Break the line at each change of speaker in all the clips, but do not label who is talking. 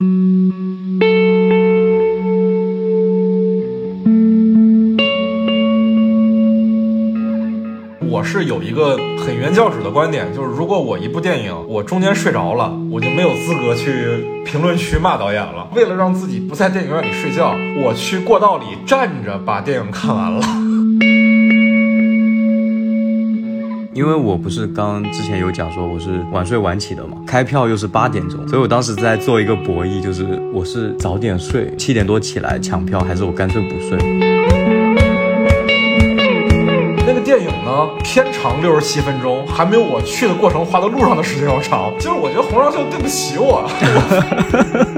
我是有一个很原教旨的观点，就是如果我一部电影我中间睡着了，我就没有资格去评论区骂导演了。为了让自己不在电影院里睡觉，我去过道里站着把电影看完了。
因为我不是刚之前有讲说我是晚睡晚起的嘛，开票又是八点钟，所以我当时在做一个博弈，就是我是早点睡，七点多起来抢票，还是我干脆不睡。
那个电影呢，片长六十七分钟，还没有我去的过程花在路上的时间要长。就是我觉得洪尚秀对不起我。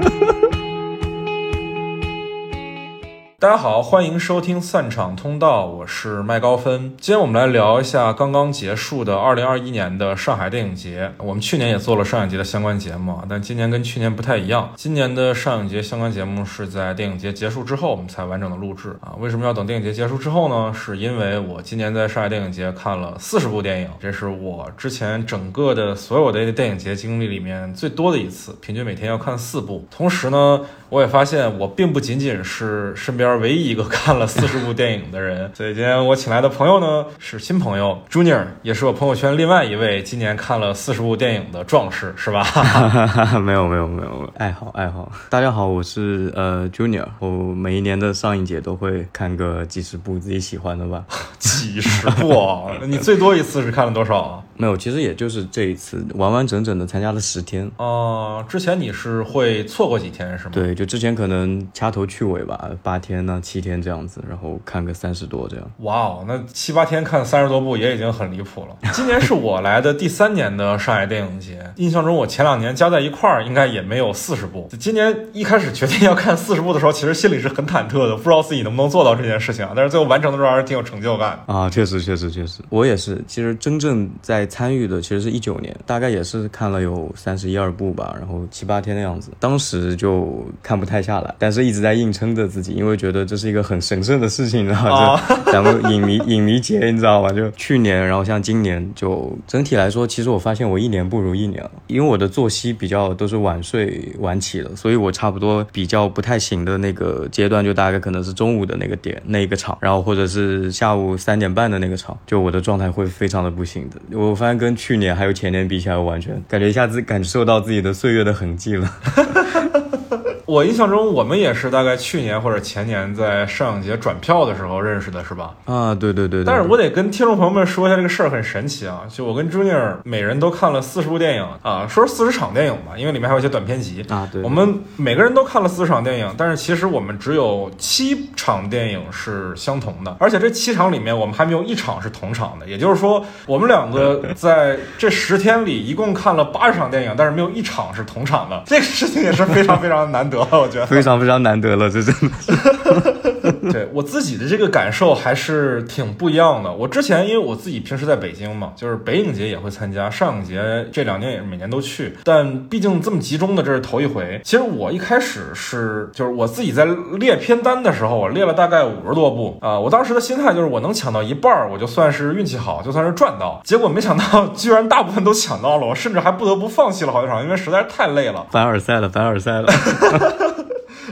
大家好，欢迎收听散场通道，我是麦高芬。今天我们来聊一下刚刚结束的二零二一年的上海电影节。我们去年也做了上影节的相关节目，但今年跟去年不太一样。今年的上影节相关节目是在电影节结束之后我们才完整的录制啊。为什么要等电影节结束之后呢？是因为我今年在上海电影节看了四十部电影，这是我之前整个的所有的电影节经历里面最多的一次，平均每天要看四部。同时呢，我也发现我并不仅仅是身边。唯一一个 看了四十部电影的人，所以今天我请来的朋友呢是新朋友 Junior，也是我朋友圈另外一位今年看了四十部电影的壮士，是吧？
没有没有没有，爱好爱好。大家好，我是呃 Junior，我每一年的上映节都会看个几十部自己喜欢的吧。
几十部？你最多一次是看了多少啊？
没有，其实也就是这一次完完整整的参加了十天。
哦，之前你是会错过几天是吗？
对，就之前可能掐头去尾吧，八天。那七天这样子，然后看个三十多这样。
哇哦，那七八天看三十多部也已经很离谱了。今年是我来的第三年的上海电影节，印象中我前两年加在一块儿应该也没有四十部。今年一开始决定要看四十部的时候，其实心里是很忐忑的，不知道自己能不能做到这件事情啊。但是最后完成的时候还是挺有成就感
啊！确实，确实，确实，我也是。其实真正在参与的其实是一九年，大概也是看了有三十一二部吧，然后七八天的样子。当时就看不太下来，但是一直在硬撑着自己，因为觉得。这是一个很神圣的事情，你知道吗？咱们影迷影迷节，你知道吗？就去年，然后像今年，就整体来说，其实我发现我一年不如一年了。因为我的作息比较都是晚睡晚起的，所以我差不多比较不太行的那个阶段，就大概可能是中午的那个点那一个场，然后或者是下午三点半的那个场，就我的状态会非常的不行的。我我发现跟去年还有前年比起来，完全感觉一下子感受到自己的岁月的痕迹了。
我印象中，我们也是大概去年或者前年在上影节转票的时候认识的，是吧？
啊，对对对。
但是我得跟听众朋友们说一下，这个事儿很神奇啊！就我跟 Junior 每人都看了四十部电影啊，说是四十场电影吧，因为里面还有一些短片集
啊。对。
我们每个人都看了四十场电影，但是其实我们只有七场电影是相同的，而且这七场里面我们还没有一场是同场的。也就是说，我们两个 在这十天里一共看了八十场电影，但是没有一场是同场的。这个事情也是非常非常难得。我觉得
非常非常难得了，这真的是。
对我自己的这个感受还是挺不一样的。我之前因为我自己平时在北京嘛，就是北影节也会参加，上影节这两年也是每年都去。但毕竟这么集中的，这是头一回。其实我一开始是就是我自己在列片单的时候，我列了大概五十多部啊。我当时的心态就是我能抢到一半，我就算是运气好，就算是赚到。结果没想到 居然大部分都抢到了，我甚至还不得不放弃了好几场，因为实在是太累了。
凡尔赛了，凡尔赛了。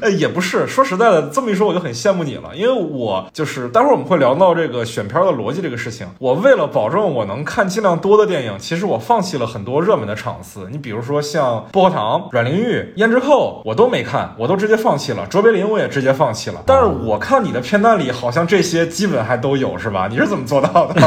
哎，也不是，说实在的，这么一说我就很羡慕你了，因为我就是待会儿我们会聊到这个选片的逻辑这个事情。我为了保证我能看尽量多的电影，其实我放弃了很多热门的场次。你比如说像薄荷糖、阮玲玉、胭脂扣，我都没看，我都直接放弃了。卓别林我也直接放弃了。但是我看你的片单里，好像这些基本还都有，是吧？你是怎么做到的？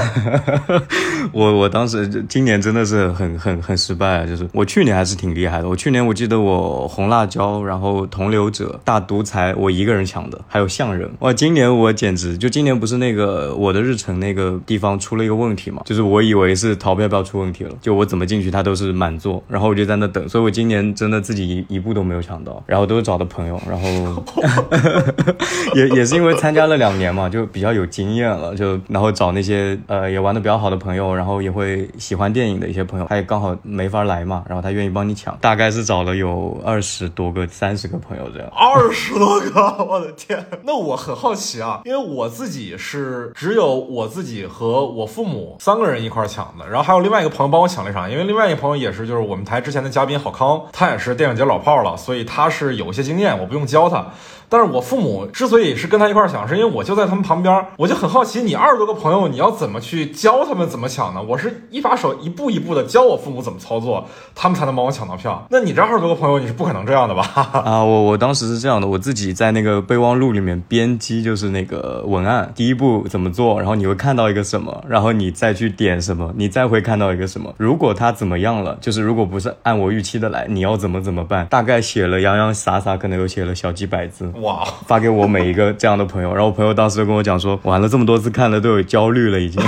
我我当时今年真的是很很很失败啊！就是我去年还是挺厉害的。我去年我记得我红辣椒，然后同流者。大独裁，我一个人抢的，还有象人哇！今年我简直就今年不是那个我的日程那个地方出了一个问题嘛，就是我以为是淘票票出问题了，就我怎么进去它都是满座，然后我就在那等，所以我今年真的自己一一步都没有抢到，然后都是找的朋友，然后 也也是因为参加了两年嘛，就比较有经验了，就然后找那些呃也玩的比较好的朋友，然后也会喜欢电影的一些朋友，他也刚好没法来嘛，然后他愿意帮你抢，大概是找了有二十多个、三十个朋友这样。
二十多个，我的天！那我很好奇啊，因为我自己是只有我自己和我父母三个人一块抢的，然后还有另外一个朋友帮我抢了一场，因为另外一个朋友也是就是我们台之前的嘉宾郝康，他也是电影节老炮了，所以他是有一些经验，我不用教他。但是我父母之所以是跟他一块抢，是因为我就在他们旁边，我就很好奇，你二十多个朋友，你要怎么去教他们怎么抢呢？我是一把手一步一步的教我父母怎么操作，他们才能帮我抢到票。那你这二十多个朋友，你是不可能这样的吧？
啊，我我当时是这样的，我自己在那个备忘录里面编辑，就是那个文案，第一步怎么做，然后你会看到一个什么，然后你再去点什么，你再会看到一个什么。如果他怎么样了，就是如果不是按我预期的来，你要怎么怎么办？大概写了洋洋洒洒，可能有写了小几百字。
哇，
发给我每一个这样的朋友，然后我朋友当时就跟我讲说，玩了这么多次看了都有焦虑了已经。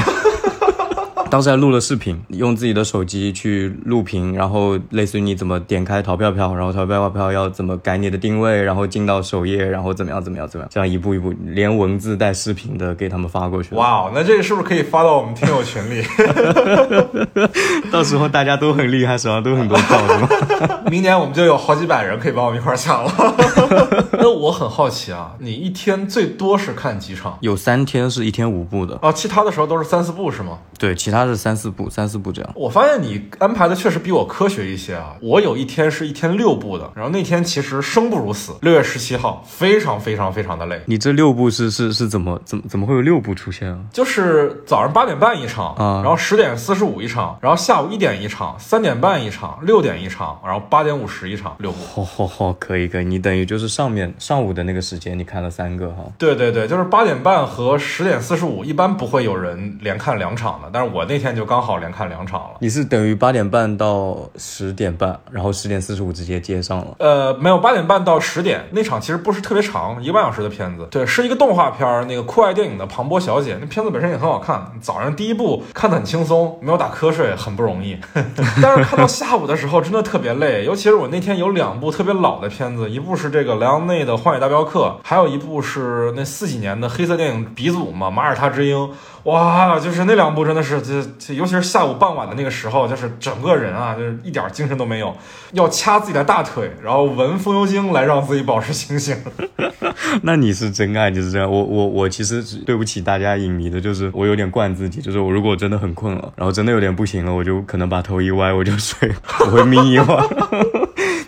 当时还录了视频，用自己的手机去录屏，然后类似于你怎么点开淘票票，然后淘票票要怎么改你的定位，然后进到首页，然后怎么样怎么样怎么样，这样一步一步连文字带视频的给他们发过去。
哇，那这个是不是可以发到我们听友群里？
到时候大家都很厉害，手上都很多票，是吗？
明年我们就有好几百人可以帮我们一块抢了。那我很好奇啊，你一天最多是看几场？
有三天是一天五部的
哦，其他的时候都是三四部是吗？
对，其他是三四部，三四部这样。
我发现你安排的确实比我科学一些啊。我有一天是一天六部的，然后那天其实生不如死。六月十七号，非常非常非常的累。
你这六部是是是怎么怎么怎么会有六部出现啊？
就是早上八点半一场
啊，
然后十点四十五一场，然后下午一点一场，三点半一场，六点一场，然后八点五十一场，六部。
好好好，可以可以。你等于就是上面上午的那个时间，你看了三个哈？
对对对，就是八点半和十点四十五，一般不会有人连看两场的，但是我那天就刚好连看两场了。
你是等于八点半到十点半，然后十点四十五直接接上了？
呃，没有，八点半到十点那场其实不是特别长，一个半小时的片子。对，是一个动画片儿，那个酷爱电影的庞博小姐，那片子本身也很好看。早上第一部看得很轻松，没有打瞌睡，很不容易。但是看到下午的时候真的特别累，尤其是我那天有两部特别老的片子，一部是这个莱昂内的《荒野大镖客》，还有一部是那四几年的黑色电影鼻祖嘛，《马耳他之鹰》。哇，就是那两部真的是，这这尤其是下午傍晚的那个时候，就是整个人啊，就是一点精神都没有，要掐自己的大腿，然后闻风油精来让自己保持清醒。
那你是真爱就是这样，我我我其实对不起大家影迷的，就是我有点惯自己，就是我如果真的很困了，然后真的有点不行了，我就可能把头一歪我就睡，我会眯一会儿。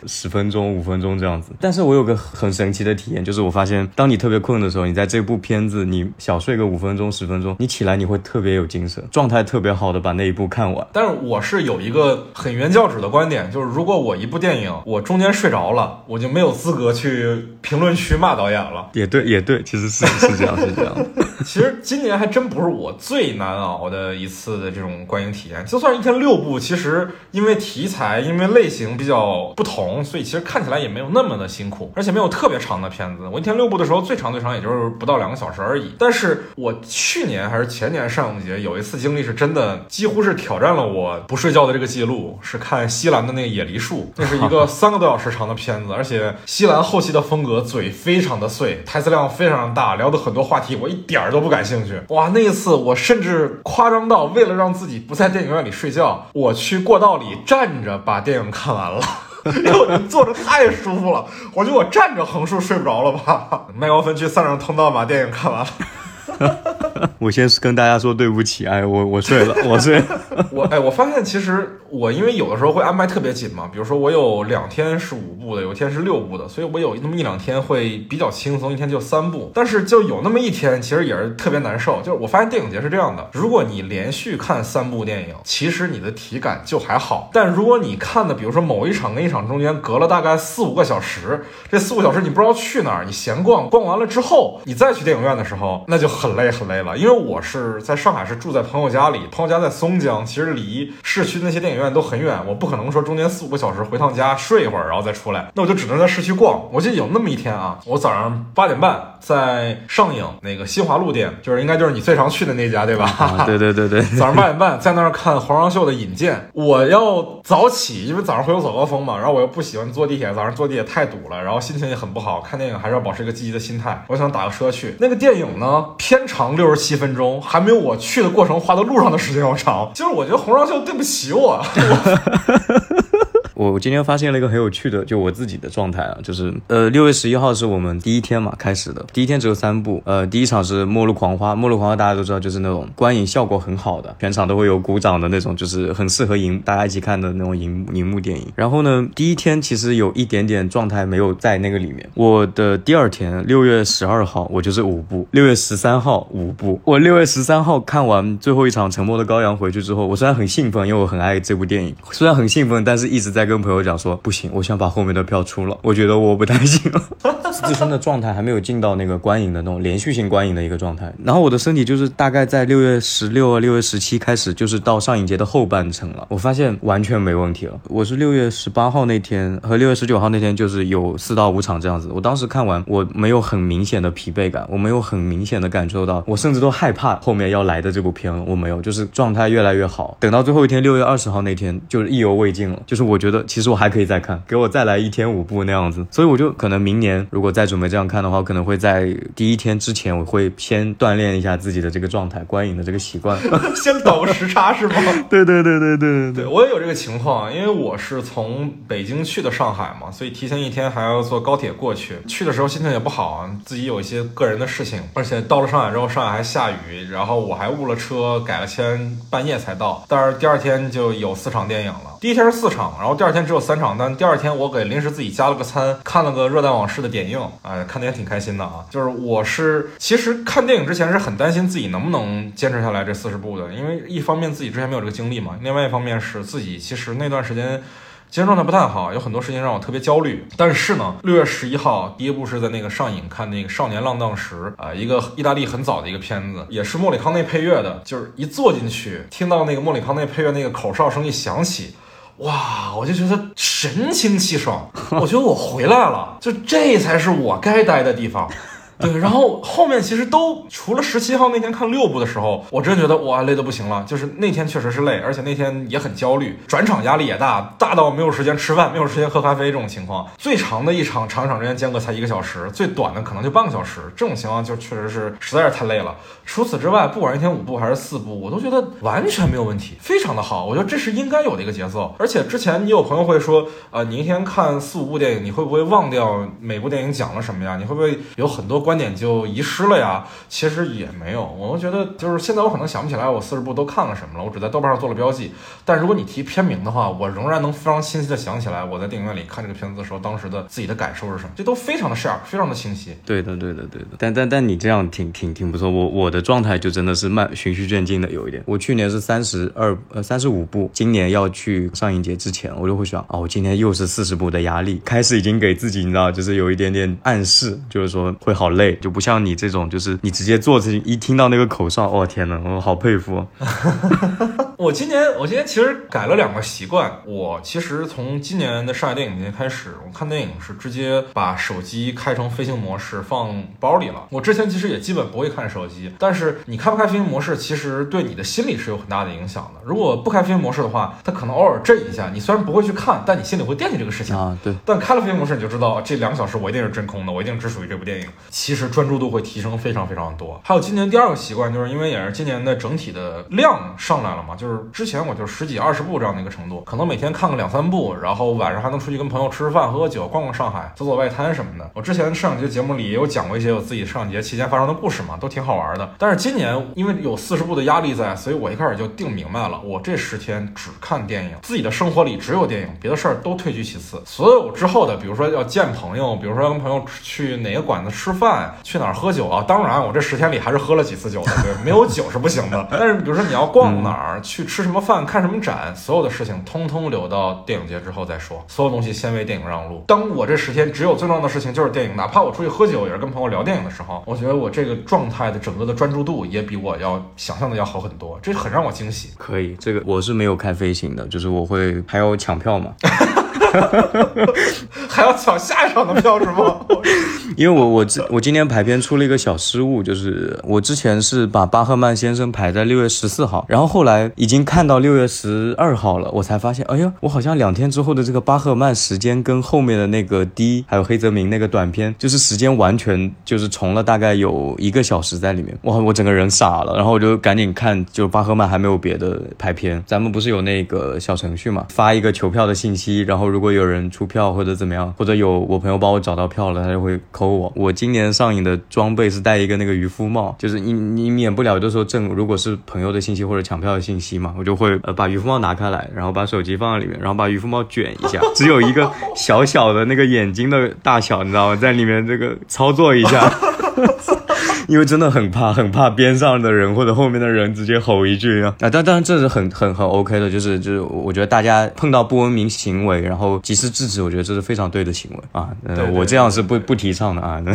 十分钟、五分钟这样子，但是我有个很神奇的体验，就是我发现，当你特别困的时候，你在这部片子，你小睡个五分钟、十分钟，你起来你会特别有精神，状态特别好的把那一部看完。
但是我是有一个很原教旨的观点，就是如果我一部电影我中间睡着了，我就没有资格去评论区骂导演了。
也对，也对，其实是是这样，是这样。
其实今年还真不是我最难熬的一次的这种观影体验，就算一天六部，其实因为题材、因为类型比较不同。所以其实看起来也没有那么的辛苦，而且没有特别长的片子。我一天六部的时候，最长最长也就是不到两个小时而已。但是我去年还是前年上影节有一次经历是真的，几乎是挑战了我不睡觉的这个记录，是看西兰的那个《野梨树》，那是一个三个多小时长的片子，而且西兰后期的风格嘴非常的碎，台词量非常大，聊的很多话题我一点儿都不感兴趣。哇，那一次我甚至夸张到为了让自己不在电影院里睡觉，我去过道里站着把电影看完了。因为我坐着太舒服了，我觉得我站着横竖睡不着了吧。麦高芬去散场通道把电影看完了。
我先跟大家说对不起，哎，我我睡了，我睡。
我哎，我发现其实我因为有的时候会安排特别紧嘛，比如说我有两天是五部的，有一天是六部的，所以我有那么一两天会比较轻松，一天就三部。但是就有那么一天，其实也是特别难受。就是我发现电影节是这样的，如果你连续看三部电影，其实你的体感就还好。但如果你看的，比如说某一场跟一场中间隔了大概四五个小时，这四五小时你不知道去哪儿，你闲逛逛完了之后，你再去电影院的时候，那就很累很累了。因为我是在上海，是住在朋友家里，朋友家在松江，其实离市区那些电影院都很远，我不可能说中间四五个小时回趟家睡一会儿，然后再出来，那我就只能在市区逛。我记得有那么一天啊，我早上八点半在上影那个新华路店，就是应该就是你最常去的那家，对吧？
对对对对。
早上八点半在那儿看黄双秀的《引荐》，我要早起，因为早上会有早高峰嘛，然后我又不喜欢坐地铁，早上坐地铁太堵了，然后心情也很不好，看电影还是要保持一个积极的心态。我想打个车去，那个电影呢片长六十七分钟，还没有我去的过程花的路上的时间要长。就是我觉得洪少秀对不起我。
我 我今天发现了一个很有趣的，就我自己的状态啊，就是呃六月十一号是我们第一天嘛开始的，第一天只有三部，呃第一场是《末路狂花》，《末路狂花》大家都知道就是那种观影效果很好的，全场都会有鼓掌的那种，就是很适合荧大家一起看的那种银银幕电影。然后呢，第一天其实有一点点状态没有在那个里面。我的第二天六月十二号，我就是五部，六月十三号五部。我六月十三号看完最后一场《沉默的羔羊》回去之后，我虽然很兴奋，因为我很爱这部电影，虽然很兴奋，但是一直在跟朋友讲说不行，我想把后面的票出了，我觉得我不太行了，自身的状态还没有进到那个观影的那种连续性观影的一个状态。然后我的身体就是大概在六月十六、六月十七开始，就是到上影节的后半程了，我发现完全没问题了。我是六月十八号那天和六月十九号那天就是有四到五场这样子，我当时看完我没有很明显的疲惫感，我没有很明显的感受到，我甚至都害怕后面要来的这部片，我没有，就是状态越来越好。等到最后一天六月二十号那天，就是意犹未尽了，就是我觉得其实我还可以再看，给我再来一天五部那样子。所以我就可能明年如果再准备这样看的话，可能会在第一天之前，我会先锻炼一下自己的这个状态，观影的这个习惯。
先倒个时差是吗？
对对对对对对
对，我也有这个情况，因为我是从北京去的上海嘛，所以提前一天还要坐高铁过去。去的时候心情也不好啊，自己有一些个人的事情，而且到了上海之后，上海还下雨，然后我还误了车，改了签，半夜才到。但是第二天就有四场电影了，第一天是四场，然后第二天只有三场，但第二天我给临时自己加了个餐，看了个《热带往事》的点映，哎，看的也挺开心的啊。就是我是其实看电影之前是很担心自己能不能坚持下来这四十部的，因为一方面自己之前没有这个经历嘛，另外一方面是自己其实那段时间。精神状态不太好，有很多事情让我特别焦虑。但是呢，六月十一号第一部是在那个上影看那个《少年浪荡时》啊，一个意大利很早的一个片子，也是莫里康内配乐的。就是一坐进去，听到那个莫里康内配乐那个口哨声一响起，哇，我就觉得神清气爽，我觉得我回来了，就这才是我该待的地方。对，然后后面其实都除了十七号那天看六部的时候，我真觉得哇累得不行了。就是那天确实是累，而且那天也很焦虑，转场压力也大，大到没有时间吃饭，没有时间喝咖啡这种情况。最长的一场场场之间间隔才一个小时，最短的可能就半个小时。这种情况就确实是实在是太累了。除此之外，不管一天五部还是四部，我都觉得完全没有问题，非常的好。我觉得这是应该有的一个节奏。而且之前你有朋友会说，呃，你一天看四五部电影，你会不会忘掉每部电影讲了什么呀？你会不会有很多观点就遗失了呀？其实也没有，我觉得就是现在我可能想不起来我四十部都看了什么了，我只在豆瓣上做了标记。但如果你提片名的话，我仍然能非常清晰的想起来我在电影院里看这个片子的时候，当时的自己的感受是什么，这都非常的 sharp，非常的清晰。
对的，对的，对的。但但但你这样挺挺挺不错。我我的状态就真的是慢循序渐进的有一点。我去年是三十二呃三十五部，今年要去上影节之前，我就会想，哦，我今天又是四十部的压力，开始已经给自己你知道，就是有一点点暗示，就是说会好累，就不像你这种，就是你直接坐进去一听到那个口哨，哦天呐，我好佩服。
我今年我今年其实改了两个习惯。我其实从今年的上海电影节开始，我看电影是直接把手机开成飞行模式放包里了。我之前其实也基本不会看手机，但是你开不开飞行模式，其实对你的心理是有很大的影响的。如果不开飞行模式的话，它可能偶尔震一下，你虽然不会去看，但你心里会惦记这个事情
啊。对。
但开了飞行模式，你就知道这两个小时我一定是真空的，我一定只属于这部电影。其实专注度会提升非常非常多。还有今年第二个习惯，就是因为也是今年的整体的量上来了嘛，就是之前我就十几二十部这样的一个程度，可能每天看个两三部，然后晚上还能出去跟朋友吃吃饭、喝喝酒、逛逛上海、走走外滩什么的。我之前上影节节目里也有讲过一些我自己上节期间发生的故事嘛，都挺好玩的。但是今年因为有四十部的压力在，所以我一开始就定明白了，我这十天只看电影，自己的生活里只有电影，别的事儿都退居其次。所有之后的，比如说要见朋友，比如说要跟朋友去哪个馆子吃饭，去哪儿喝酒啊？当然，我这十天里还是喝了几次酒的，对，没有酒是不行的。但是比如说你要逛哪儿，去吃什么饭，看什么展，所有的事情通通留到电影节之后再说，所有东西先为电影让路。当我这十天只有最重要的事情就是电影，哪怕我出去喝酒也是跟朋友聊电影的时候，我觉得我这个状态的整个的专注度也比我要想象的要好很多，这很让我惊喜。
可以，这个我是没有开飞行的，就是我会还要抢票嘛，
还要抢下一场的票是吗？
因为我我之我今天排片出了一个小失误，就是我之前是把巴赫曼先生排在六月十四号，然后后来已经看到六月十二号了，我才发现，哎呀，我好像两天之后的这个巴赫曼时间跟后面的那个 D 还有黑泽明那个短片，就是时间完全就是重了大概有一个小时在里面，哇，我整个人傻了，然后我就赶紧看，就巴赫曼还没有别的排片，咱们不是有那个小程序嘛，发一个求票的信息，然后如果有人出票或者怎么样，或者有我朋友帮我找到票了，他就会扣我。我今年上映的装备是戴一个那个渔夫帽，就是你你免不了就说正如果是朋友的信息或者抢票的信息嘛，我就会呃把渔夫帽拿开来，然后把手机放在里面，然后把渔夫帽卷一下，只有一个小小的那个眼睛的大小，你知道吗？在里面这个操作一下。因为真的很怕，很怕边上的人或者后面的人直接吼一句啊！啊，但当然这是很很很 OK 的，就是就是我觉得大家碰到不文明行为，然后及时制止，我觉得这是非常对的行为啊！呃，我这样是不不提倡的啊！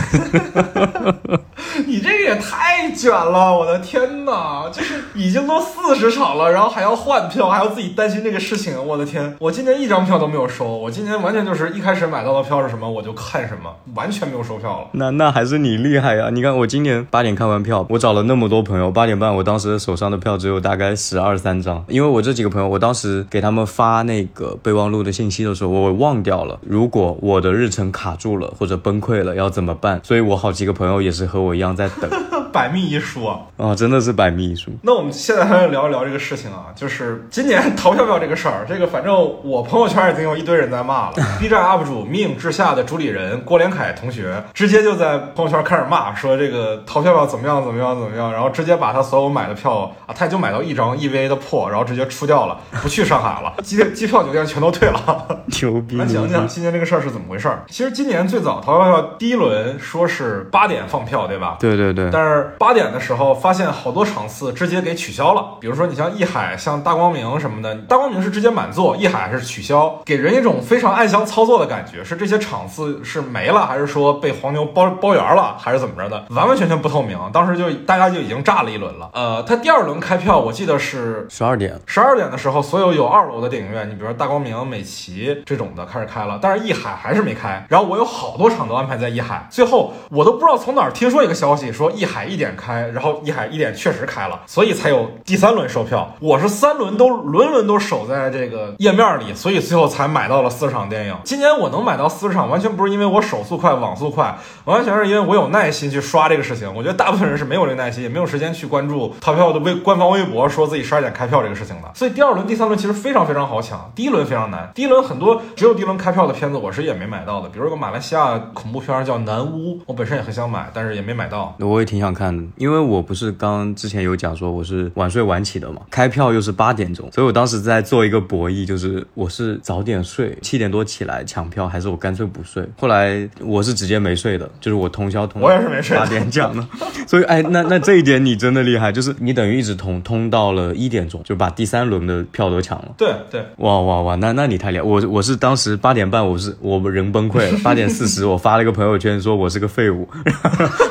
你这个也太卷了，我的天哪！就是已经都四十场了，然后还要换票，还要自己担心这个事情，我的天！我今年一张票都没有收，我今年完全就是一开始买到的票是什么我就看什么，完全没有收票了。
那那还是你厉害呀！你看我今年八点看完票，我找了那么多朋友，八点半我当时手上的票只有大概十二三张，因为我这几个朋友，我当时给他们发那个备忘录的信息的时候，我忘掉了，如果我的日程卡住了或者崩溃了要怎么办？所以我好几个朋友也是和我一样在等。
百密一疏
啊，真的是百密一疏。
那我们现在还要聊一聊这个事情啊，就是今年淘票票这个事儿，这个反正我朋友圈已经有一堆人在骂了。B 站 UP 主命之下的主理人郭连凯同学直接就在朋友圈开始骂，说这个淘票票怎么样怎么样怎么样，然后直接把他所有买的票啊，他也就买到一张 EVA 的破，然后直接出掉了，不去上海了，机机票酒店全都退了。
牛逼！
来讲讲今年这个事儿是怎么回事儿？其实今年最早淘票票第一轮说是八点放票，对吧？
对对对。
但是八点的时候，发现好多场次直接给取消了。比如说，你像艺海、像大光明什么的，大光明是直接满座，艺海是取消，给人一种非常暗箱操作的感觉。是这些场次是没了，还是说被黄牛包包圆了，还是怎么着的？完完全全不透明。当时就大家就已经炸了一轮了。呃，他第二轮开票，我记得是
十二点，
十二点的时候，所有有二楼的电影院，你比如说大光明、美琪这种的开始开了，但是艺海还是没开。然后我有好多场都安排在艺海，最后我都不知道从哪儿听说一个消息，说艺海一点开。然后一海一点确实开了，所以才有第三轮售票。我是三轮都轮轮都守在这个页面里，所以最后才买到了四场电影。今年我能买到四十场，完全不是因为我手速快、网速快，完全是因为我有耐心去刷这个事情。我觉得大部分人是没有这个耐心，也没有时间去关注淘票的微官方微博，说自己十二点开票这个事情的。所以第二轮、第三轮其实非常非常好抢，第一轮非常难。第一轮很多只有第一轮开票的片子，我是也没买到的。比如个马来西亚恐怖片叫《南屋》，我本身也很想买，但是也没买到。
我也挺想看的，因为我不是刚之前有讲说我是晚睡晚起的嘛，开票又是八点钟，所以我当时在做一个博弈，就是我是早点睡，七点多起来抢票，还是我干脆不睡。后来我是直接没睡的，就是我通宵通，
我也是没睡，
八点讲的。所以哎，那那这一点你真的厉害，就是你等于一直通通到了一点钟，就把第三轮的票都抢了。
对对，
哇哇哇，那那你太厉害，我我是当时八点半我是我人崩溃了，八点四十我发了一个朋友圈说我是个废物，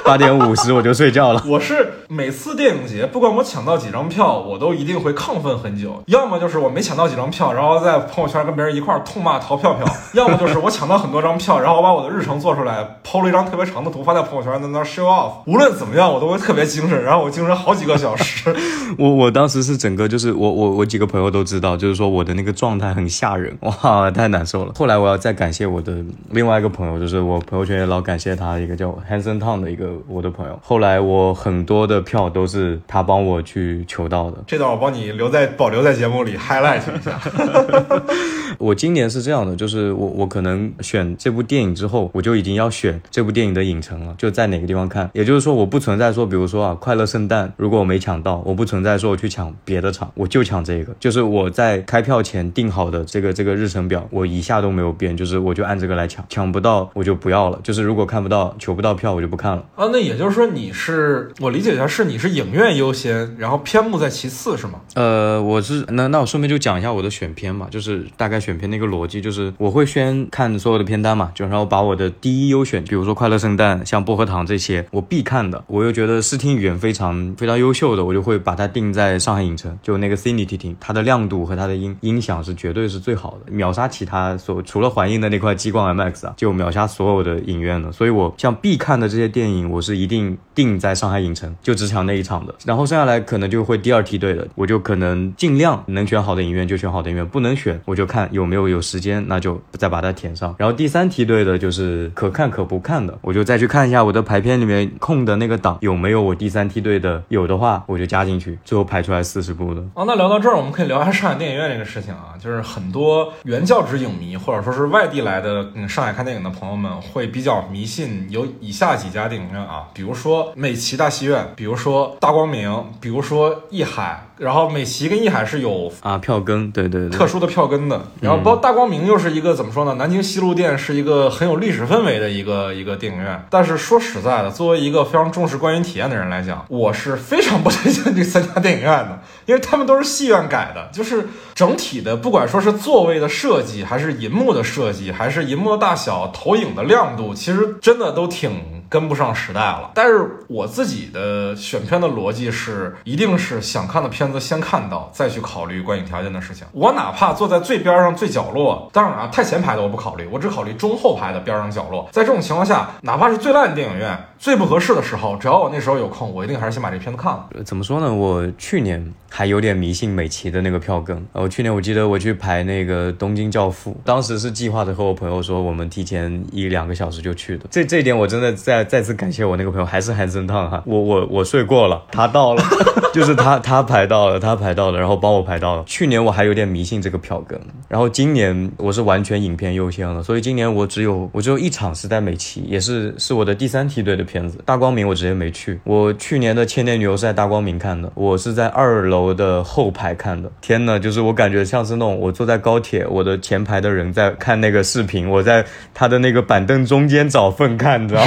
八点五十我就睡觉了。
我是每次电影节，不管我抢到几张票，我都一定会亢奋很久。要么就是我没抢到几张票，然后在朋友圈跟别人一块痛骂淘票票；要么就是我抢到很多张票，然后我把我的日程做出来，抛了一张特别长的图发在朋友圈，在那 show off。无论怎么样，我都会特别精神，然后我精神好几个小时。
我我当时是整个就是我我我几个朋友都知道，就是说我的那个状态很吓人，哇，太难受了。后来我要再感谢我的另外一个朋友，就是我朋友圈也老感谢他一个叫 Hanson Town 的一个我的朋友。后来我很多的票都是他帮我去求到的。
这段我帮你留在保留在节目里 highlight 一下。
我今年是这样的，就是我我可能选这部电影之后，我就已经要选这部电影的影城了，就在哪个地方看。也就是说，我不存在说，比如说啊，快乐圣诞，如果我没抢到，我不存在说我去抢别的场，我就抢这个。就是我在开票前定好的这个这个日程表，我一下都没有变，就是我就按这个来抢，抢不到我就不要了。就是如果看不到求不到票，我就不看了。
啊，那也就是说你是是我理解一下，是你是影院优先，然后片目在其次，是吗？
呃，我是那那我顺便就讲一下我的选片嘛，就是大概选片那个逻辑，就是我会先看所有的片单嘛，就然后把我的第一优选，比如说《快乐圣诞》、像《薄荷糖》这些我必看的，我又觉得视听语言非常非常优秀的，我就会把它定在上海影城，就那个 Cinity 厅，它的亮度和它的音音响是绝对是最好的，秒杀其他所除了环映的那块激光 MX 啊，就秒杀所有的影院了。所以我像必看的这些电影，我是一定定在上海影城，就只抢那一场的。然后剩下来可能就会第二梯队的，我就可能尽量能选好的影院就选好的影院，不能选我就看有没有有时间，那就再把它填上。然后第三梯队的就是可看可不看的，我就再去看一下我的排片里面空的那个档有没有我第三梯队的，有的话我就加进去，最后排出来四十部的。
啊，那聊到这儿，我们可以聊一下上海电影院这个事情啊，就是很多原教旨影迷或者说是外地来的嗯上海看电影的朋友们会比较迷信有以下几家电影院啊，比如说美琪大戏院，比如说大光明，比如说艺海。然后美琪跟艺海是有
啊票根，对对对，
特殊的票根的。然后包括大光明又是一个怎么说呢？南京西路店是一个很有历史氛围的一个一个电影院。但是说实在的，作为一个非常重视观影体验的人来讲，我是非常不推荐这三家电影院的，因为他们都是戏院改的，就是整体的不管说是座位的设计，还是银幕的设计，还是银幕的大小、投影的亮度，其实真的都挺。跟不上时代了，但是我自己的选片的逻辑是，一定是想看的片子先看到，再去考虑观影条件的事情。我哪怕坐在最边上最角落，当然啊，太前排的我不考虑，我只考虑中后排的边上角落。在这种情况下，哪怕是最烂的电影院。最不合适的时候，只要我那时候有空，我一定还是先把这片子看了。
怎么说呢？我去年还有点迷信美琪的那个票根。我去年我记得我去排那个《东京教父》，当时是计划着和我朋友说，我们提前一两个小时就去的。这这一点我真的再再次感谢我那个朋友，还是韩森烫哈。我我我睡过了，他到了，就是他他排到了，他排到了，然后帮我排到了。去年我还有点迷信这个票根，然后今年我是完全影片优先了，所以今年我只有我只有一场是在美琪，也是是我的第三梯队的。片子大光明我直接没去，我去年的《千年女优》是在大光明看的，我是在二楼的后排看的。天呐，就是我感觉像是那种我坐在高铁，我的前排的人在看那个视频，我在他的那个板凳中间找份看，你知道？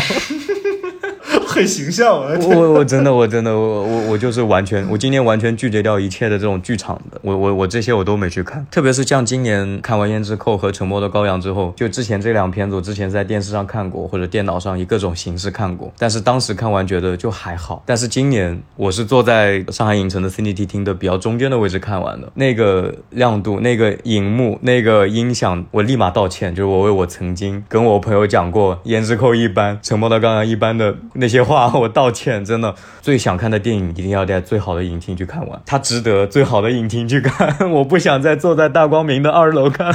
很形象，我
我我真的我真的我我我就是完全，我今年完全拒绝掉一切的这种剧场的，我我我这些我都没去看，特别是像今年看完《胭脂扣》和《沉默的羔羊》之后，就之前这两片子，我之前在电视上看过或者电脑上以各种形式看过，但是当时看完觉得就还好，但是今年我是坐在上海影城的 CNT 厅的比较中间的位置看完的，那个亮度、那个荧幕、那个音响，我立马道歉，就是我为我曾经跟我朋友讲过《胭脂扣》一般、《沉默的羔羊》一般的那些。话我道歉，真的最想看的电影一定要在最好的影厅去看完，它值得最好的影厅去看，我不想再坐在大光明的二楼看。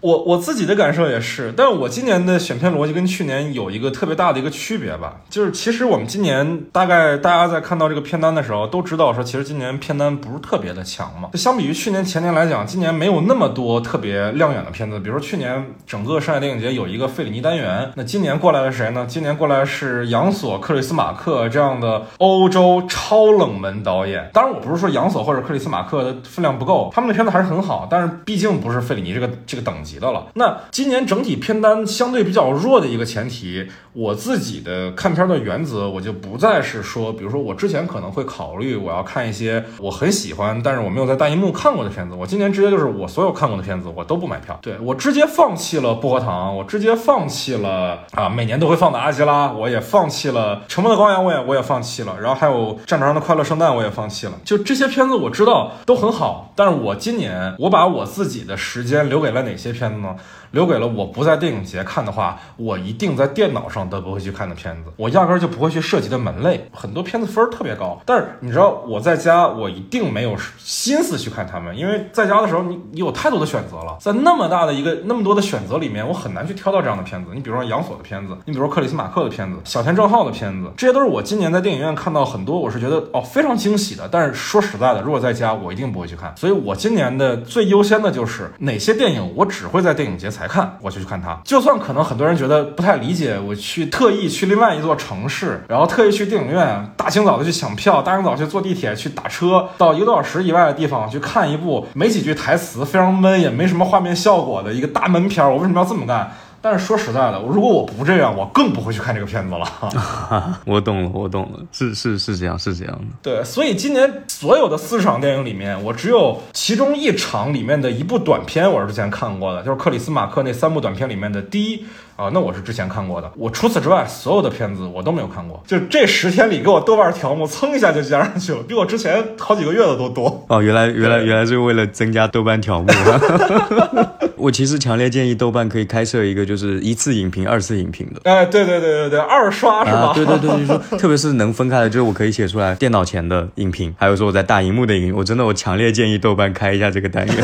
我我自己的感受也是，但我今年的选片逻辑跟去年有一个特别大的一个区别吧，就是其实我们今年大概大家在看到这个片单的时候都知道说，其实今年片单不是特别的强嘛。就相比于去年前年来讲，今年没有那么多特别亮眼的片子。比如说去年整个上海电影节有一个费里尼单元，那今年过来的谁呢？今年过来是杨索、克里斯马克这样的欧洲超冷门导演。当然，我不是说杨索或者克里斯马克的分量不够，他们的片子还是很好，但是毕竟不是费里尼这个这个等级。级的了。那今年整体片单相对比较弱的一个前提，我自己的看片的原则，我就不再是说，比如说我之前可能会考虑我要看一些我很喜欢，但是我没有在大荧幕看过的片子。我今年直接就是我所有看过的片子我都不买票，对我直接放弃了薄荷糖，我直接放弃了啊每年都会放的阿基拉，我也放弃了沉默的羔羊，我也我也放弃了，然后还有战场上的快乐圣诞我也放弃了。就这些片子我知道都很好，但是我今年我把我自己的时间留给了哪些？片子呢？留给了我不在电影节看的话，我一定在电脑上都不会去看的片子，我压根就不会去涉及的门类。很多片子分儿特别高，但是你知道我在家，我一定没有心思去看他们，因为在家的时候你你有太多的选择了，在那么大的一个那么多的选择里面，我很难去挑到这样的片子。你比如说杨索的片子，你比如说克里斯马克的片子，小田正浩的片子，这些都是我今年在电影院看到很多，我是觉得哦非常惊喜的。但是说实在的，如果在家，我一定不会去看。所以我今年的最优先的就是哪些电影我只会在电影节才才看，我就去看。他就算可能很多人觉得不太理解，我去特意去另外一座城市，然后特意去电影院，大清早的去抢票，大清早去坐地铁去打车到一个多小时以外的地方去看一部没几句台词、非常闷也没什么画面效果的一个大闷片儿，我为什么要这么干？但是说实在的，如果我不这样，我更不会去看这个片子了。
我懂了，我懂了，是是是这样，是这样的。
对，所以今年所有的四场电影里面，我只有其中一场里面的一部短片我是之前看过的，就是克里斯马克那三部短片里面的第一。啊，那我是之前看过的。我除此之外，所有的片子我都没有看过。就这十天里，给我豆瓣条目蹭一下就加上去了，比我之前好几个月的都多。
哦，原来原来原来是为了增加豆瓣条目。我其实强烈建议豆瓣可以开设一个，就是一次影评、二次影评的。
哎，对对对对对，二刷是吧？
对对对，就是说，特别是能分开的，就是我可以写出来电脑前的影评，还有说我在大荧幕的影评，我真的我强烈建议豆瓣开一下这个单元。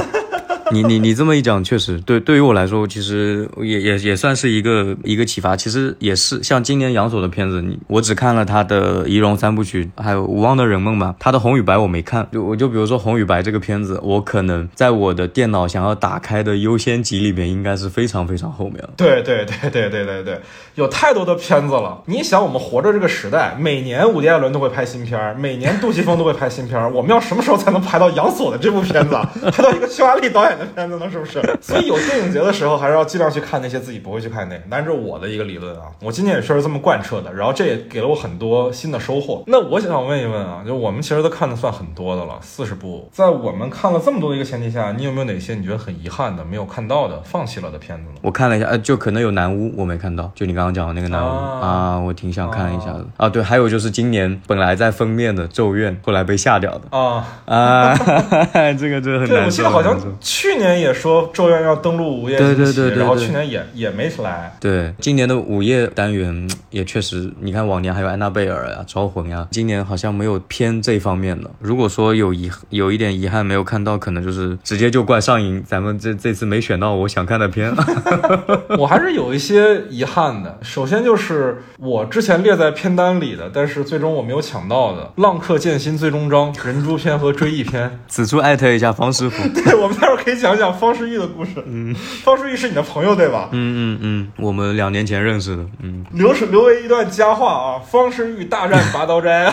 你你你这么一讲，确实对。对于我来说，其实也也也算是一个一个启发。其实也是像今年杨索的片子，你我只看了他的《仪容三部曲》，还有《无望的人梦》吧。他的《红与白》我没看。就我就比如说《红与白》这个片子，我可能在我的电脑想要打开的优先级里面，应该是非常非常后面了。
对对对对对对对，有太多的片子了。你想，我们活着这个时代，每年伍迪·艾伦都会拍新片儿，每年杜琪峰都会拍新片儿。我们要什么时候才能拍到杨索的这部片子？拍到一个匈牙利导演？的片子呢，是不是？所以有电影节的时候，还是要尽量去看那些自己不会去看的电影。但是我的一个理论啊，我今年也确实这么贯彻的。然后这也给了我很多新的收获。那我想问一问啊，就我们其实都看的算很多的了，四十部。在我们看了这么多的一个前提下，你有没有哪些你觉得很遗憾的、没有看到的、放弃了的片子呢？
我看了一下，呃，就可能有南巫我没看到，就你刚刚讲的那个南巫啊，我挺想看一下的啊。对，还有就是今年本来在封面的《咒怨》，后来被下掉的啊啊，这个这个很难
受。我记得好像去。去年也说《咒怨》要登陆午夜
对对对，
然后去年也也没来。
对，今年的午夜单元也确实，你看往年还有安娜贝尔呀、招魂呀，今年好像没有偏这方面的。如果说有遗有一点遗憾没有看到，可能就是直接就怪上瘾，咱们这这次没选到我想看的片。
我还是有一些遗憾的。首先就是我之前列在片单里的，但是最终我没有抢到的《浪客剑心最终章》《人诛篇》和《追忆篇》。
此处艾特一下方师傅。
对，我们待会儿可以。讲讲方世玉的故事。嗯，方世玉是你的朋友对吧？
嗯嗯嗯，我们两年前认识的。嗯，
留留为一段佳话啊！方世玉大战拔刀斋，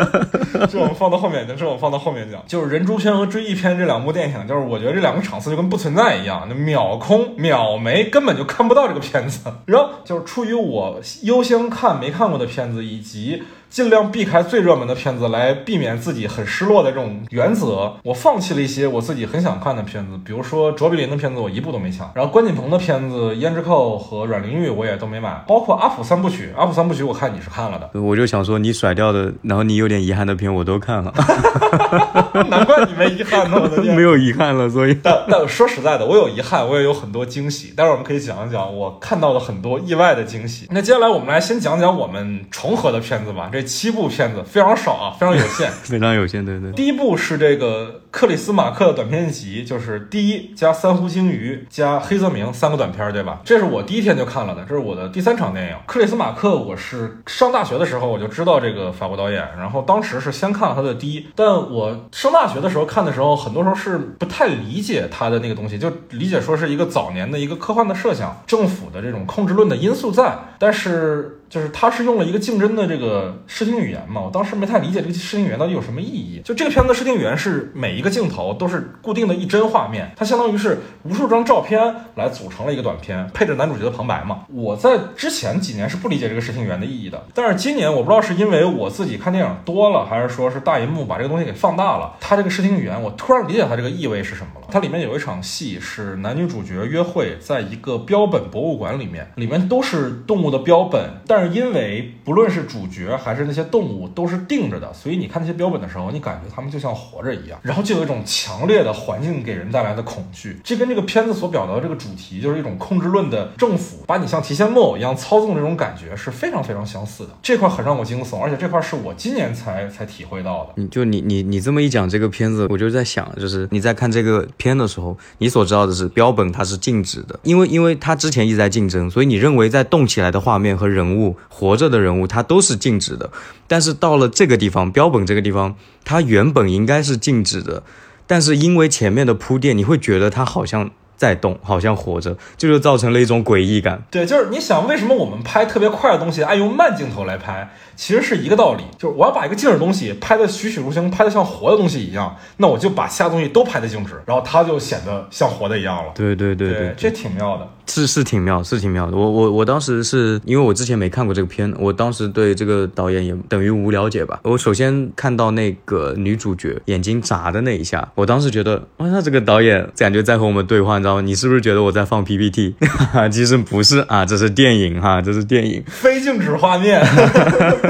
这我们放到后面讲，这我们放到后面讲。就是《人诛篇》和《追忆篇》这两部电影，就是我觉得这两个场次就跟不存在一样，就秒空秒没，根本就看不到这个片子。然后就是出于我优先看没看过的片子，以及。尽量避开最热门的片子，来避免自己很失落的这种原则。我放弃了一些我自己很想看的片子，比如说卓别林的片子，我一部都没抢。然后关锦鹏的片子《胭脂扣》和《阮玲玉》我也都没买，包括《阿普三部曲》。《阿普三部曲》我看你是看了的，
我就想说你甩掉的，然后你有点遗憾的片我都看了。
难怪你没遗憾呢，我的天，
没有遗憾了。所以，
但但说实在的，我有遗憾，我也有很多惊喜。待会儿我们可以讲一讲我看到了很多意外的惊喜。那接下来我们来先讲讲我们重合的片子吧。这七部片子非常少啊，非常有限，
非常有限。对对。
第一部是这个克里斯马克的短片集，就是第一加三湖鲸鱼加黑泽明三个短片，对吧？这是我第一天就看了的，这是我的第三场电影。克里斯马克，我是上大学的时候我就知道这个法国导演，然后当时是先看了他的第一，但我上大学的时候看的时候，很多时候是不太理解他的那个东西，就理解说是一个早年的一个科幻的设想，政府的这种控制论的因素在，但是。就是他是用了一个竞争的这个视听语言嘛，我当时没太理解这个视听语言到底有什么意义。就这个片子的视听语言是每一个镜头都是固定的一帧画面，它相当于是无数张照片来组成了一个短片，配着男主角的旁白嘛。我在之前几年是不理解这个视听语言的意义的，但是今年我不知道是因为我自己看电影多了，还是说是大银幕把这个东西给放大了，它这个视听语言我突然理解它这个意味是什么了。它里面有一场戏是男女主角约会，在一个标本博物馆里面，里面都是动物的标本，但是。因为不论是主角还是那些动物都是定着的，所以你看那些标本的时候，你感觉他们就像活着一样，然后就有一种强烈的环境给人带来的恐惧。这跟这个片子所表达的这个主题，就是一种控制论的政府把你像提线木偶一样操纵这种感觉是非常非常相似的。这块很让我惊悚，而且这块是我今年才才体会到的。
你就你你你这么一讲这个片子，我就在想，就是你在看这个片的时候，你所知道的是标本它是静止的，因为因为它之前一直在竞争，所以你认为在动起来的画面和人物。活着的人物，它都是静止的，但是到了这个地方，标本这个地方，它原本应该是静止的，但是因为前面的铺垫，你会觉得它好像在动，好像活着，这就造成了一种诡异感。
对，就是你想，为什么我们拍特别快的东西爱用慢镜头来拍？其实是一个道理，就是我要把一个静止东西拍的栩栩如生，拍的像活的东西一样，那我就把其他东西都拍的静止，然后它就显得像活的一样了。
对对对
对，这挺妙的。
是是挺妙，是挺妙的。我我我当时是因为我之前没看过这个片，我当时对这个导演也等于无了解吧。我首先看到那个女主角眼睛眨的那一下，我当时觉得，哇，那这个导演感觉在和我们对话，你知道吗？你是不是觉得我在放 PPT？其实不是啊，这是电影哈，这是电影，
非静止画面。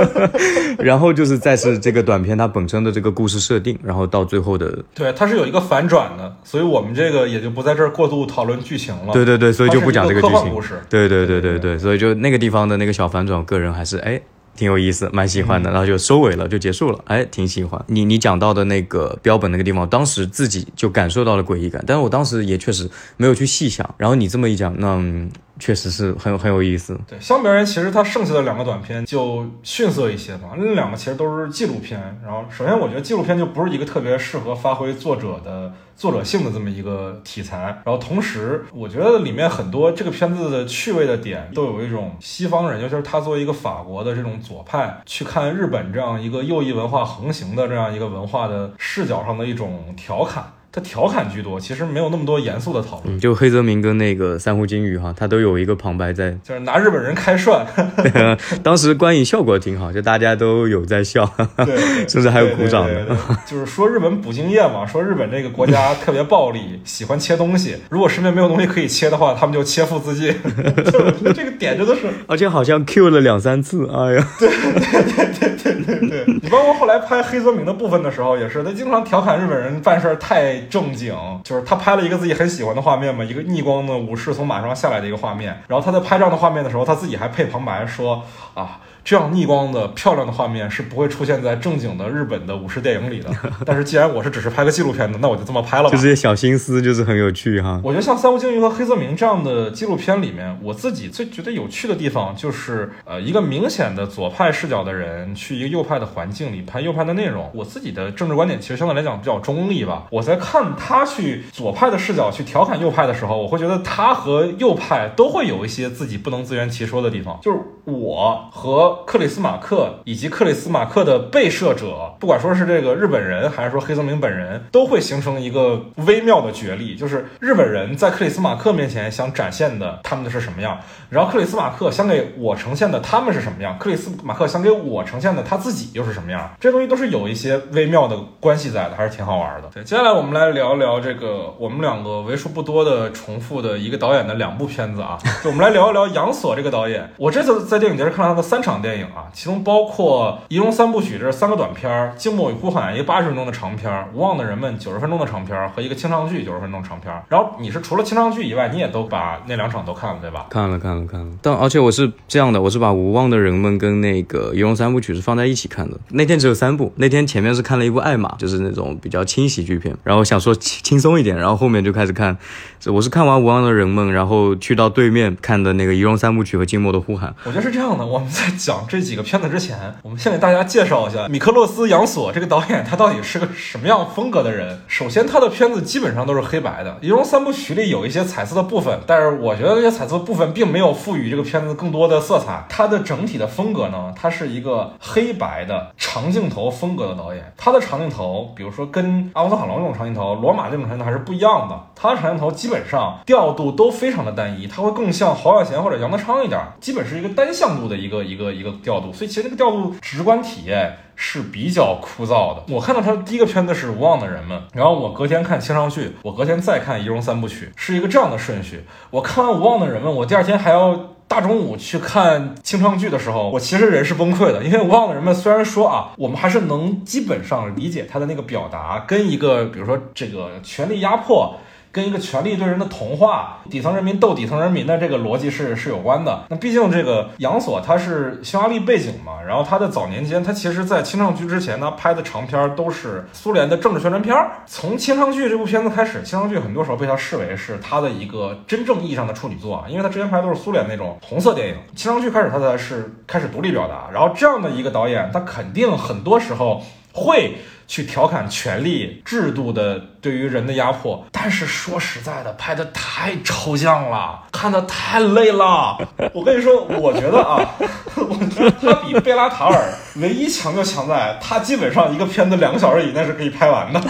然后就是再是这个短片它本身的这个故事设定，然后到最后的，
对，它是有一个反转的，所以我们这个也就不在这儿过度讨论剧情了。
对对对，所以就不讲这个剧情。
故事。
对对对对对，所以就那个地方的那个小反转，个人还是哎。挺有意思，蛮喜欢的，然后就收尾了，就结束了。哎，挺喜欢你你讲到的那个标本那个地方，当时自己就感受到了诡异感，但是我当时也确实没有去细想。然后你这么一讲，那确实是很很有意思。
对，相比而言，其实它剩下的两个短片就逊色一些吧。那两个其实都是纪录片。然后，首先我觉得纪录片就不是一个特别适合发挥作者的。作者性的这么一个题材，然后同时，我觉得里面很多这个片子的趣味的点，都有一种西方人，尤其是他作为一个法国的这种左派，去看日本这样一个右翼文化横行的这样一个文化的视角上的一种调侃。他调侃居多，其实没有那么多严肃的讨论。
就黑泽明跟那个三户金鱼哈，他都有一个旁白在，
就是拿日本人开涮。
当时观影效果挺好，就大家都有在笑，
对，
甚至还有鼓掌
的。就是说日本捕鲸业嘛，说日本这个国家特别暴力，喜欢切东西。如果身边没有东西可以切的话，他们就切腹自尽。这个点真的是，
而且好像 Q 了两三次。哎呀，
对对对对对对。你包括后来拍黑泽明的部分的时候，也是他经常调侃日本人办事太。正经就是他拍了一个自己很喜欢的画面嘛，一个逆光的武士从马上下来的一个画面。然后他在拍照的画面的时候，他自己还配旁白说啊。这样逆光的漂亮的画面是不会出现在正经的日本的武士电影里的。但是既然我是只是拍个纪录片的，那我就这么拍了吧。
就这些小心思就是很有趣哈。
我觉得像三无鲸鱼和黑泽明这样的纪录片里面，我自己最觉得有趣的地方就是，呃，一个明显的左派视角的人去一个右派的环境里拍右派的内容。我自己的政治观点其实相对来讲比较中立吧。我在看他去左派的视角去调侃右派的时候，我会觉得他和右派都会有一些自己不能自圆其说的地方。就是我和。克里斯马克以及克里斯马克的被摄者，不管说是这个日本人，还是说黑泽明本人，都会形成一个微妙的角力，就是日本人在克里斯马克面前想展现的他们的是什么样，然后克里斯马克想给我呈现的他们是什么样，克里斯马克想给我呈现的他自己又是什么样，这东西都是有一些微妙的关系在的，还是挺好玩的。对，接下来我们来聊一聊这个我们两个为数不多的重复的一个导演的两部片子啊，就我们来聊一聊杨索这个导演。我这次在电影节上看了他的三场。电影啊，其中包括《仪容三部曲》这三个短片，《静默与呼喊》一个八十分钟的长片，《无望的人们》九十分钟的长片和一个清唱剧九十分钟长片。然后你是除了清唱剧以外，你也都把那两场都看了对吧？
看了看了看了。但而且我是这样的，我是把《无望的人们》跟那个《仪容三部曲》是放在一起看的。那天只有三部，那天前面是看了一部《爱玛》，就是那种比较轻喜剧片，然后想说轻轻松一点，然后后面就开始看。我是看完《无望的人们》，然后去到对面看的那个《仪容三部曲》和《静默的呼喊》。
我觉得是这样的，我们在讲。讲这几个片子之前，我们先给大家介绍一下米克洛斯·杨索这个导演，他到底是个什么样风格的人。首先，他的片子基本上都是黑白的，《仪容三部曲》里有一些彩色的部分，但是我觉得这些彩色部分并没有赋予这个片子更多的色彩。他的整体的风格呢，他是一个黑白的长镜头风格的导演。他的长镜头，比如说跟阿沃斯·海隆这种长镜头、罗马这种长镜头还是不一样的。他的长镜头基本上调度都非常的单一，他会更像侯孝贤或者杨德昌一点，基本是一个单向度的一个一个一。一一个调度，所以其实那个调度直观体验是比较枯燥的。我看到他的第一个片子是《无望的人们》，然后我隔天看清唱剧，我隔天再看《仪容三部曲》，是一个这样的顺序。我看完《无望的人们》，我第二天还要大中午去看清唱剧的时候，我其实人是崩溃的，因为《无望的人们》虽然说啊，我们还是能基本上理解他的那个表达，跟一个比如说这个权力压迫。跟一个权力对人的同化，底层人民斗底层人民的这个逻辑是是有关的。那毕竟这个杨索他是匈牙利背景嘛，然后他的早年间，他其实在清唱剧之前呢拍的长片都是苏联的政治宣传片。从清唱剧这部片子开始，清唱剧很多时候被他视为是他的一个真正意义上的处女作啊，因为他之前拍都是苏联那种红色电影。清唱剧开始他才是开始独立表达，然后这样的一个导演，他肯定很多时候会。去调侃权力制度的对于人的压迫。但是说实在的，拍的太抽象了，看的太累了。我跟你说，我觉得啊，我觉得他比贝拉塔尔唯一强就强在，他基本上一个片子两个小时以内是可以拍完的。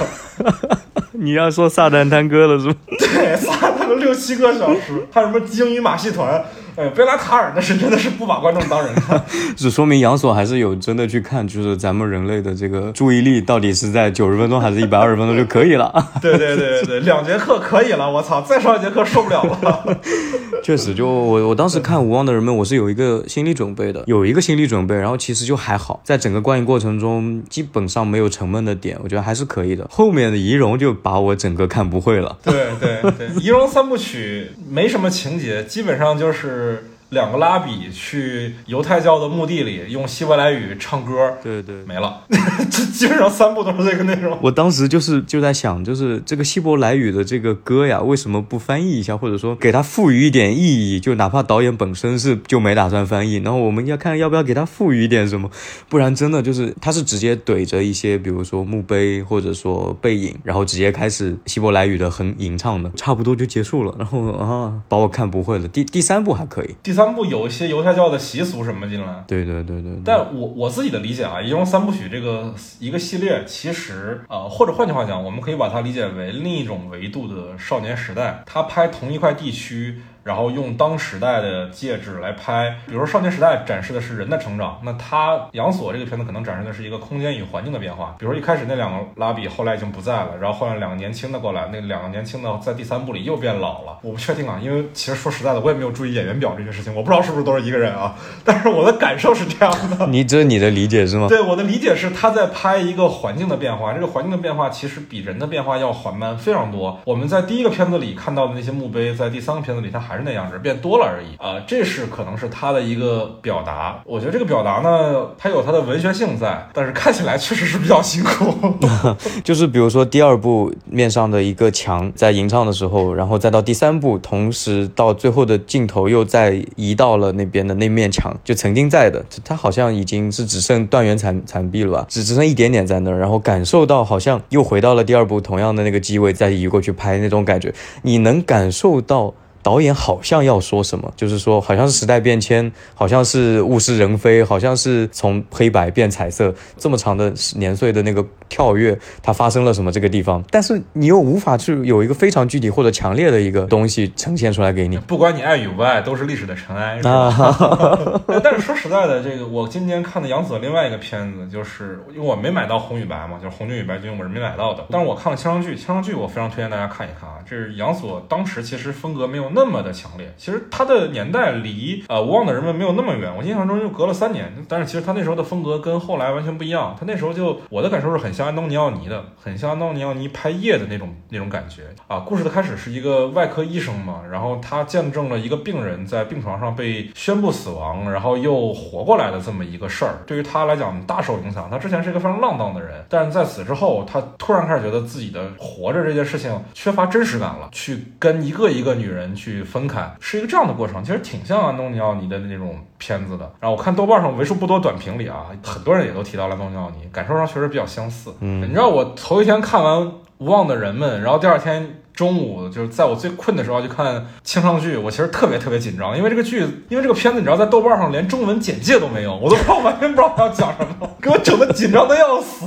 你要说撒旦探戈了是吗？
对，撒旦了六七个小时，还有什么鲸鱼马戏团。哎，贝拉塔尔那是真的是不把观众当人看，
只说明杨所还是有真的去看，就是咱们人类的这个注意力到底是在九十分钟还是一百二十分钟就可以了。
对对对对对，两节课可以了，我操，再上一节课受不了了。
确实，就我我当时看《无望的人们》，我是有一个心理准备的，有一个心理准备，然后其实就还好，在整个观影过程中基本上没有沉闷的点，我觉得还是可以的。后面的仪容就把我整个看不会了。
对对对，仪容三部曲没什么情节，基本上就是。两个拉比去犹太教的墓地里用希伯来语唱歌，
对对，
没了。这基本上三部都是这个内容。
我当时就是就在想，就是这个希伯来语的这个歌呀，为什么不翻译一下，或者说给它赋予一点意义？就哪怕导演本身是就没打算翻译，然后我们要看要不要给它赋予一点什么，不然真的就是他是直接怼着一些，比如说墓碑或者说背影，然后直接开始希伯来语的很吟唱的，差不多就结束了。然后啊，把我看不会了。第第三部还可以，
第三。三部有一些犹太教的习俗什么进来，
对对对对。
但我我自己的理解啊，《因为三部曲》这个一个系列，其实呃，或者换句话讲，我们可以把它理解为另一种维度的少年时代，他拍同一块地区。然后用当时代的介质来拍，比如说《少年时代》展示的是人的成长，那他杨锁这个片子可能展示的是一个空间与环境的变化。比如说一开始那两个拉比后来已经不在了，然后后来两个年轻的过来，那两个年轻的在第三部里又变老了。我不确定啊，因为其实说实在的，我也没有注意演员表这些事情，我不知道是不是都是一个人啊。但是我的感受是这样的，
你这你的理解是吗？
对，我的理解是他在拍一个环境的变化，这个环境的变化其实比人的变化要缓慢非常多。我们在第一个片子里看到的那些墓碑，在第三个片子里它还是那样子，变多。多了而已啊，这是可能是他的一个表达。我觉得这个表达呢，它有它的文学性在，但是看起来确实是比较辛苦。
就是比如说第二部面上的一个墙在吟唱的时候，然后再到第三部，同时到最后的镜头又再移到了那边的那面墙，就曾经在的，它好像已经是只剩断垣残残壁了吧，只只剩一点点在那儿，然后感受到好像又回到了第二部同样的那个机位，再移过去拍那种感觉，你能感受到。导演好像要说什么，就是说好像是时代变迁，好像是物是人非，好像是从黑白变彩色，这么长的年岁的那个跳跃，它发生了什么这个地方？但是你又无法去有一个非常具体或者强烈的一个东西呈现出来给你。
不管你爱与不爱，都是历史的尘埃。啊 但是说实在的，这个我今天看的杨紫另外一个片子，就是因为我没买到红与白嘛，就是红军与白军，我是没买到的。但是我看了清唱剧，清唱剧我非常推荐大家看一看啊，这是杨所当时其实风格没有。那么的强烈，其实他的年代离呃无望的人们没有那么远，我印象中就隔了三年。但是其实他那时候的风格跟后来完全不一样，他那时候就我的感受是很像安东尼奥尼的，很像安东尼奥尼拍夜的那种那种感觉啊。故事的开始是一个外科医生嘛，然后他见证了一个病人在病床上被宣布死亡，然后又活过来的这么一个事儿，对于他来讲大受影响。他之前是一个非常浪荡的人，但是在此之后，他突然开始觉得自己的活着这件事情缺乏真实感了，去跟一个一个女人去分。开是一个这样的过程，其实挺像安东尼奥尼的那种片子的。然后我看豆瓣上为数不多短评里啊，很多人也都提到了安东尼奥尼，感受上确实比较相似。嗯，你知道我头一天看完《无望的人们》，然后第二天。中午就是在我最困的时候去看清唱剧，我其实特别特别紧张，因为这个剧，因为这个片子，你知道在豆瓣上连中文简介都没有，我都不知道完全不知道他要讲什么，给 我整的紧张的要死。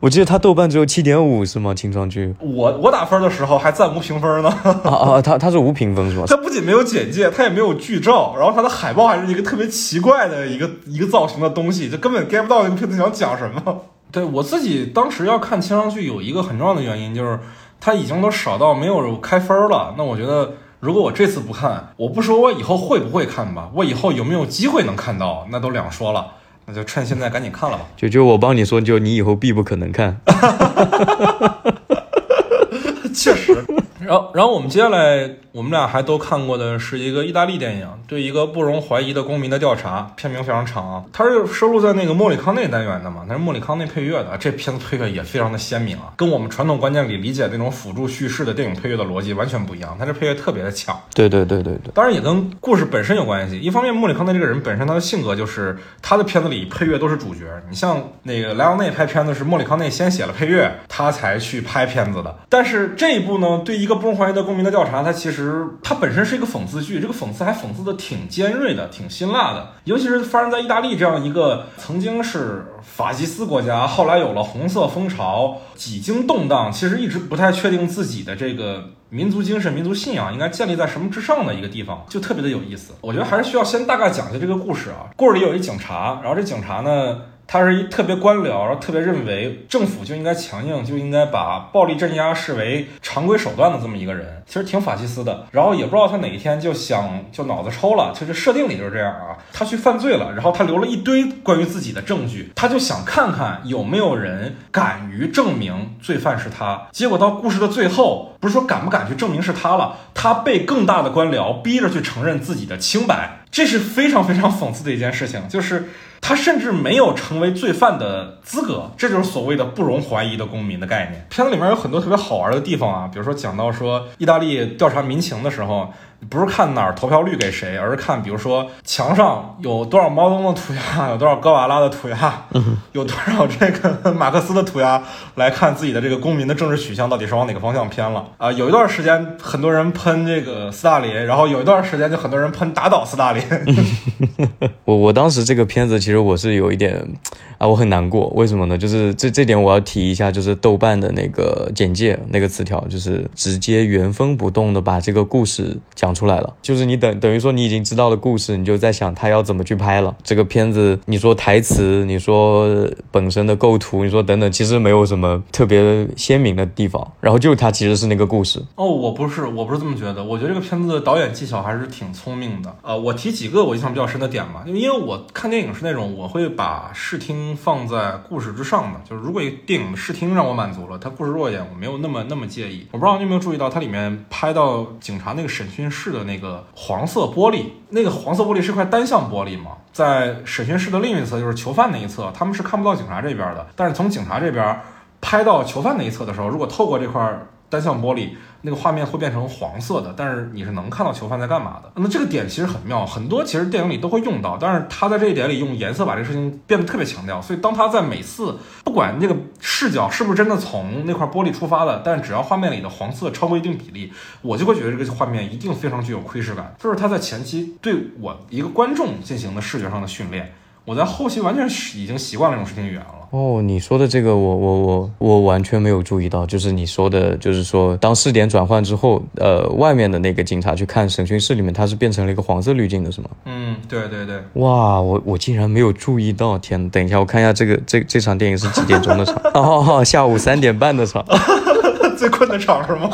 我记得他豆瓣只有七点五是吗？清唱剧？
我我打分的时候还暂无评分呢。
啊啊，他他是无评分是吧？
他不仅没有简介，他也没有剧照，然后他的海报还是一个特别奇怪的一个一个造型的东西，就根本 get 不到这个片子想讲什么。对我自己当时要看清唱剧有一个很重要的原因就是。他已经都少到没有开分了，那我觉得，如果我这次不看，我不说我以后会不会看吧，我以后有没有机会能看到，那都两说了，那就趁现在赶紧看了吧。
就就我帮你说，就你以后必不可能看。
确实，然后，然后我们接下来，我们俩还都看过的是一个意大利电影，对一个不容怀疑的公民的调查，片名非常长啊，它是收录在那个莫里康内单元的嘛，它是莫里康内配乐的，这片子配乐也非常的鲜明啊，跟我们传统观念里理解那种辅助叙事的电影配乐的逻辑完全不一样，它这配乐特别的强。
对对对对对，
当然也跟故事本身有关系。一方面，莫里康内这个人本身他的性格就是他的片子里配乐都是主角。你像那个莱昂内拍片子是莫里康内先写了配乐，他才去拍片子的。但是这一部呢，对一个不容怀疑的公民的调查，它其实它本身是一个讽刺剧，这个讽刺还讽刺的挺尖锐的，挺辛辣的。尤其是发生在意大利这样一个曾经是法西斯国家，后来有了红色风潮，几经动荡，其实一直不太确定自己的这个。民族精神、民族信仰应该建立在什么之上的一个地方，就特别的有意思。我觉得还是需要先大概讲一下这个故事啊。故事里有一警察，然后这警察呢。他是一特别官僚，然后特别认为政府就应该强硬，就应该把暴力镇压视为常规手段的这么一个人，其实挺法西斯的。然后也不知道他哪一天就想就脑子抽了，就是设定里就是这样啊，他去犯罪了，然后他留了一堆关于自己的证据，他就想看看有没有人敢于证明罪犯是他。结果到故事的最后，不是说敢不敢去证明是他了，他被更大的官僚逼着去承认自己的清白，这是非常非常讽刺的一件事情，就是。他甚至没有成为罪犯的资格，这就是所谓的不容怀疑的公民的概念。片子里面有很多特别好玩的地方啊，比如说讲到说意大利调查民情的时候。不是看哪儿投票率给谁，而是看，比如说墙上有多少毛泽东的涂鸦，有多少戈瓦拉的涂鸦，有多少这个马克思的涂鸦，来看自己的这个公民的政治取向到底是往哪个方向偏了啊？有一段时间很多人喷这个斯大林，然后有一段时间就很多人喷打倒斯大林。
我我当时这个片子其实我是有一点啊，我很难过，为什么呢？就是这这点我要提一下，就是豆瓣的那个简介那个词条，就是直接原封不动的把这个故事讲。出来了，就是你等等于说你已经知道了故事，你就在想他要怎么去拍了。这个片子，你说台词，你说本身的构图，你说等等，其实没有什么特别鲜明的地方。然后就它其实是那个故事。
哦，我不是，我不是这么觉得。我觉得这个片子的导演技巧还是挺聪明的。呃，我提几个我印象比较深的点吧，因为我看电影是那种我会把视听放在故事之上的，就是如果一个电影的视听让我满足了，它故事弱一点，我没有那么那么介意。我不知道你有没有注意到，它里面拍到警察那个审讯室。的那个黄色玻璃，那个黄色玻璃是块单向玻璃嘛？在审讯室的另一侧，就是囚犯那一侧，他们是看不到警察这边的。但是从警察这边拍到囚犯那一侧的时候，如果透过这块单向玻璃。那个画面会变成黄色的，但是你是能看到囚犯在干嘛的。那么这个点其实很妙，很多其实电影里都会用到，但是他在这一点里用颜色把这个事情变得特别强调。所以当他在每次不管那个视角是不是真的从那块玻璃出发的，但只要画面里的黄色超过一定比例，我就会觉得这个画面一定非常具有窥视感。就是他在前期对我一个观众进行的视觉上的训练。我在后期完全是已经习惯了这种视听语言了。
哦，你说的这个，我我我我完全没有注意到。就是你说的，就是说当视点转换之后，呃，外面的那个警察去看审讯室里面，它是变成了一个黄色滤镜的，是吗？
嗯，对对对。
哇，我我竟然没有注意到！天，等一下，我看一下这个这这场电影是几点钟的场？哦，下午三点半的场。
最困的场是吗？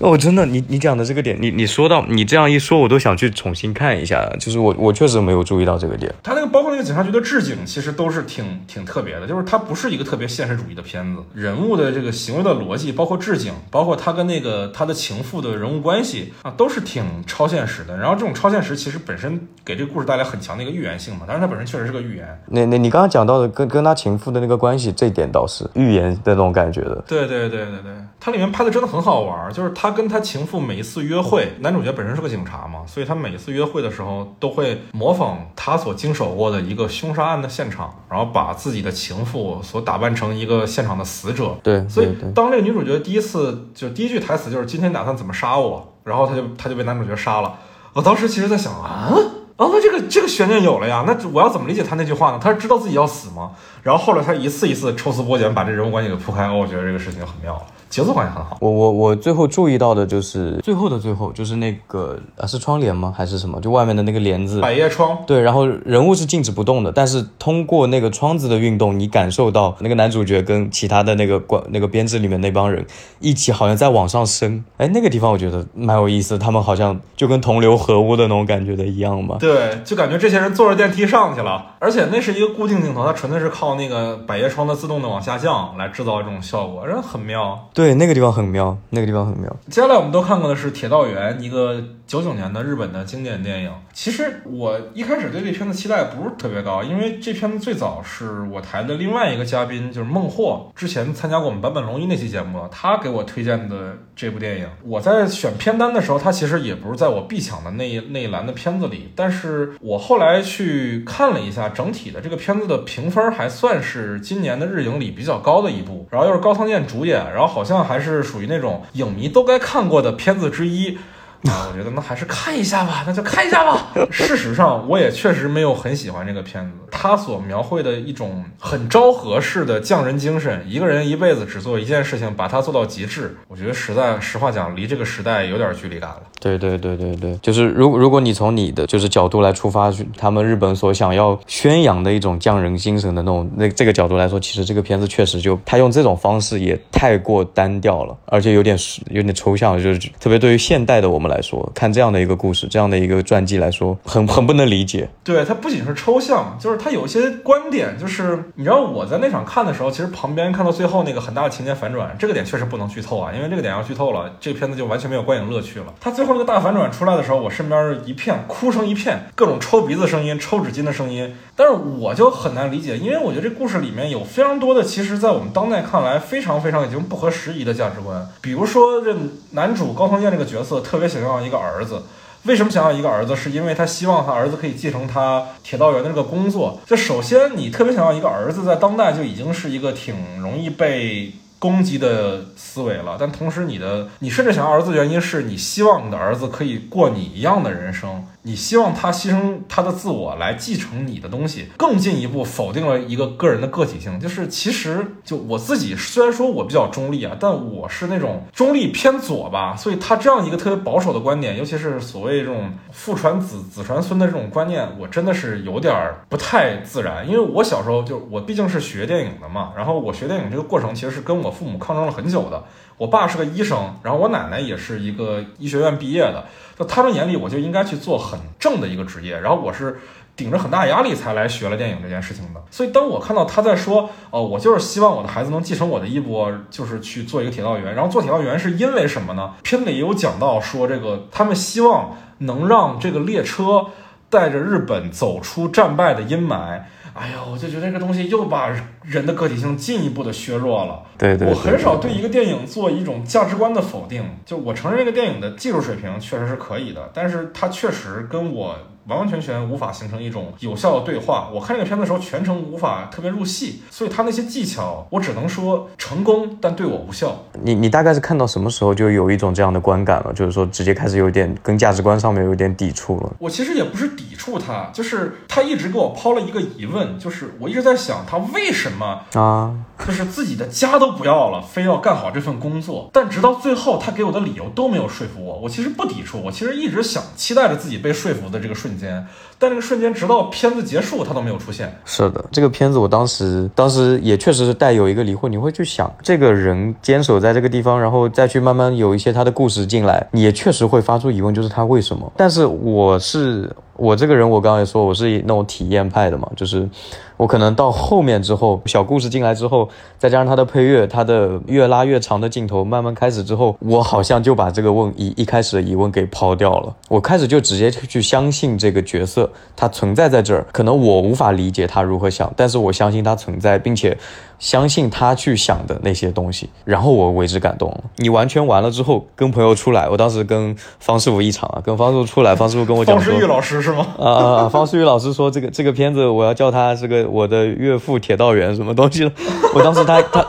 哦，真的，你你讲的这个点，你你说到你这样一说，我都想去重新看一下。就是我我确实没有注意到这个点。
他那个包括那个警察局的置景，其实都是挺挺特别的。就是它不是一个特别现实主义的片子，人物的这个行为的逻辑，包括置景，包括他跟那个他的情妇的人物关系啊，都是挺超现实的。然后这种超现实其实本身给这个故事带来很强的一个预言性嘛。但是它本身确实是个预言。
那那你刚刚讲到的跟跟他情妇的那个关系，这点倒是预言的那种感觉的。
对对对对对，它里面拍的真的很好玩，就是他。他跟他情妇每一次约会，男主角本身是个警察嘛，所以他每一次约会的时候都会模仿他所经手过的一个凶杀案的现场，然后把自己的情妇所打扮成一个现场的死者。
对，
所以当这个女主角第一次就第一句台词就是今天打算怎么杀我，然后他就他就被男主角杀了。我当时其实在想啊啊，那这个这个悬念有了呀，那我要怎么理解他那句话呢？他是知道自己要死吗？然后后来他一次一次抽丝剥茧，把这人物关系给铺开。我觉得这个事情就很妙了。节奏感也很好。
我我我最后注意到的就是最后的最后，就是那个啊是窗帘吗？还是什么？就外面的那个帘子，
百叶窗。
对，然后人物是静止不动的，但是通过那个窗子的运动，你感受到那个男主角跟其他的那个管那个编制里面那帮人一起好像在往上升。哎，那个地方我觉得蛮有意思，他们好像就跟同流合污的那种感觉的一样嘛。
对，就感觉这些人坐着电梯上去了，而且那是一个固定镜头，它纯粹是靠那个百叶窗的自动的往下降来制造这种效果，人很妙。
对，那个地方很妙，那个地方很妙。
接下来我们都看过的是《铁道员》，一个九九年的日本的经典电影。其实我一开始对这片子期待不是特别高，因为这片子最早是我台的另外一个嘉宾，就是孟获，之前参加过我们坂本龙一那期节目，他给我推荐的这部电影。我在选片单的时候，他其实也不是在我必抢的那一那一栏的片子里，但是我后来去看了一下整体的这个片子的评分，还算是今年的日影里比较高的一部。然后又是高仓健主演，然后好像还是属于那种影迷都该看过的片子之一。啊，我觉得那还是看一下吧，那就看一下吧。事实上，我也确实没有很喜欢这个片子。他所描绘的一种很昭和式的匠人精神，一个人一辈子只做一件事情，把它做到极致。我觉得实在，实话讲，离这个时代有点距离感了。
对对对对对，就是如如果你从你的就是角度来出发，他们日本所想要宣扬的一种匠人精神的那种那这个角度来说，其实这个片子确实就他用这种方式也太过单调了，而且有点有点抽象，就是特别对于现代的我们。来说，看这样的一个故事，这样的一个传记来说，很很不能理解。
对，它不仅是抽象，就是它有一些观点，就是你知道我在那场看的时候，其实旁边看到最后那个很大的情节反转，这个点确实不能剧透啊，因为这个点要剧透了，这个片子就完全没有观影乐趣了。它最后那个大反转出来的时候，我身边一片哭声一片，各种抽鼻子声音、抽纸巾的声音。但是我就很难理解，因为我觉得这故事里面有非常多的，其实在我们当代看来非常非常已经不合时宜的价值观，比如说这男主高仓健这个角色特别想要一个儿子。为什么想要一个儿子？是因为他希望他儿子可以继承他铁道员的这个工作。就首先，你特别想要一个儿子，在当代就已经是一个挺容易被攻击的思维了。但同时，你的你甚至想要儿子的，原因是你希望你的儿子可以过你一样的人生。你希望他牺牲他的自我来继承你的东西，更进一步否定了一个个人的个体性。就是其实就我自己，虽然说我比较中立啊，但我是那种中立偏左吧。所以他这样一个特别保守的观点，尤其是所谓这种父传子、子传孙的这种观念，我真的是有点不太自然。因为我小时候就我毕竟是学电影的嘛，然后我学电影这个过程其实是跟我父母抗争了很久的。我爸是个医生，然后我奶奶也是一个医学院毕业的。在他们眼里，我就应该去做很正的一个职业，然后我是顶着很大压力才来学了电影这件事情的。所以，当我看到他在说，哦，我就是希望我的孩子能继承我的衣钵，就是去做一个铁道员。然后做铁道员是因为什么呢？片里也有讲到说，这个他们希望能让这个列车带着日本走出战败的阴霾。哎呦，我就觉得这个东西又把人的个体性进一步的削弱了。
对对，
我很少对一个电影做一种价值观的否定。就我承认这个电影的技术水平确实是可以的，但是它确实跟我。完完全全无法形成一种有效的对话。我看这个片子的时候，全程无法特别入戏，所以他那些技巧，我只能说成功，但对我无效。
你你大概是看到什么时候就有一种这样的观感了？就是说，直接开始有点跟价值观上面有点抵触了。
我其实也不是抵触他，就是他一直给我抛了一个疑问，就是我一直在想，他为什么
啊，
就是自己的家都不要了，非要干好这份工作。但直到最后，他给我的理由都没有说服我。我其实不抵触，我其实一直想期待着自己被说服的这个瞬间。间，但这个瞬间直到片子结束，他都没有出现。
是的，这个片子我当时当时也确实是带有一个疑惑，你会去想这个人坚守在这个地方，然后再去慢慢有一些他的故事进来，也确实会发出疑问，就是他为什么？但是我是。我这个人，我刚才说，我是那种体验派的嘛，就是我可能到后面之后，小故事进来之后，再加上他的配乐，他的越拉越长的镜头慢慢开始之后，我好像就把这个问一一开始的疑问给抛掉了。我开始就直接去相信这个角色，他存在在这儿，可能我无法理解他如何想，但是我相信他存在，并且。相信他去想的那些东西，然后我为之感动了。你完全完了之后，跟朋友出来，我当时跟方师傅一场啊，跟方师傅出来，方师傅跟我讲说，
方世玉老师是吗？
啊啊！方世玉老师说这个这个片子我要叫他这个我的岳父铁道员什么东西我当时他他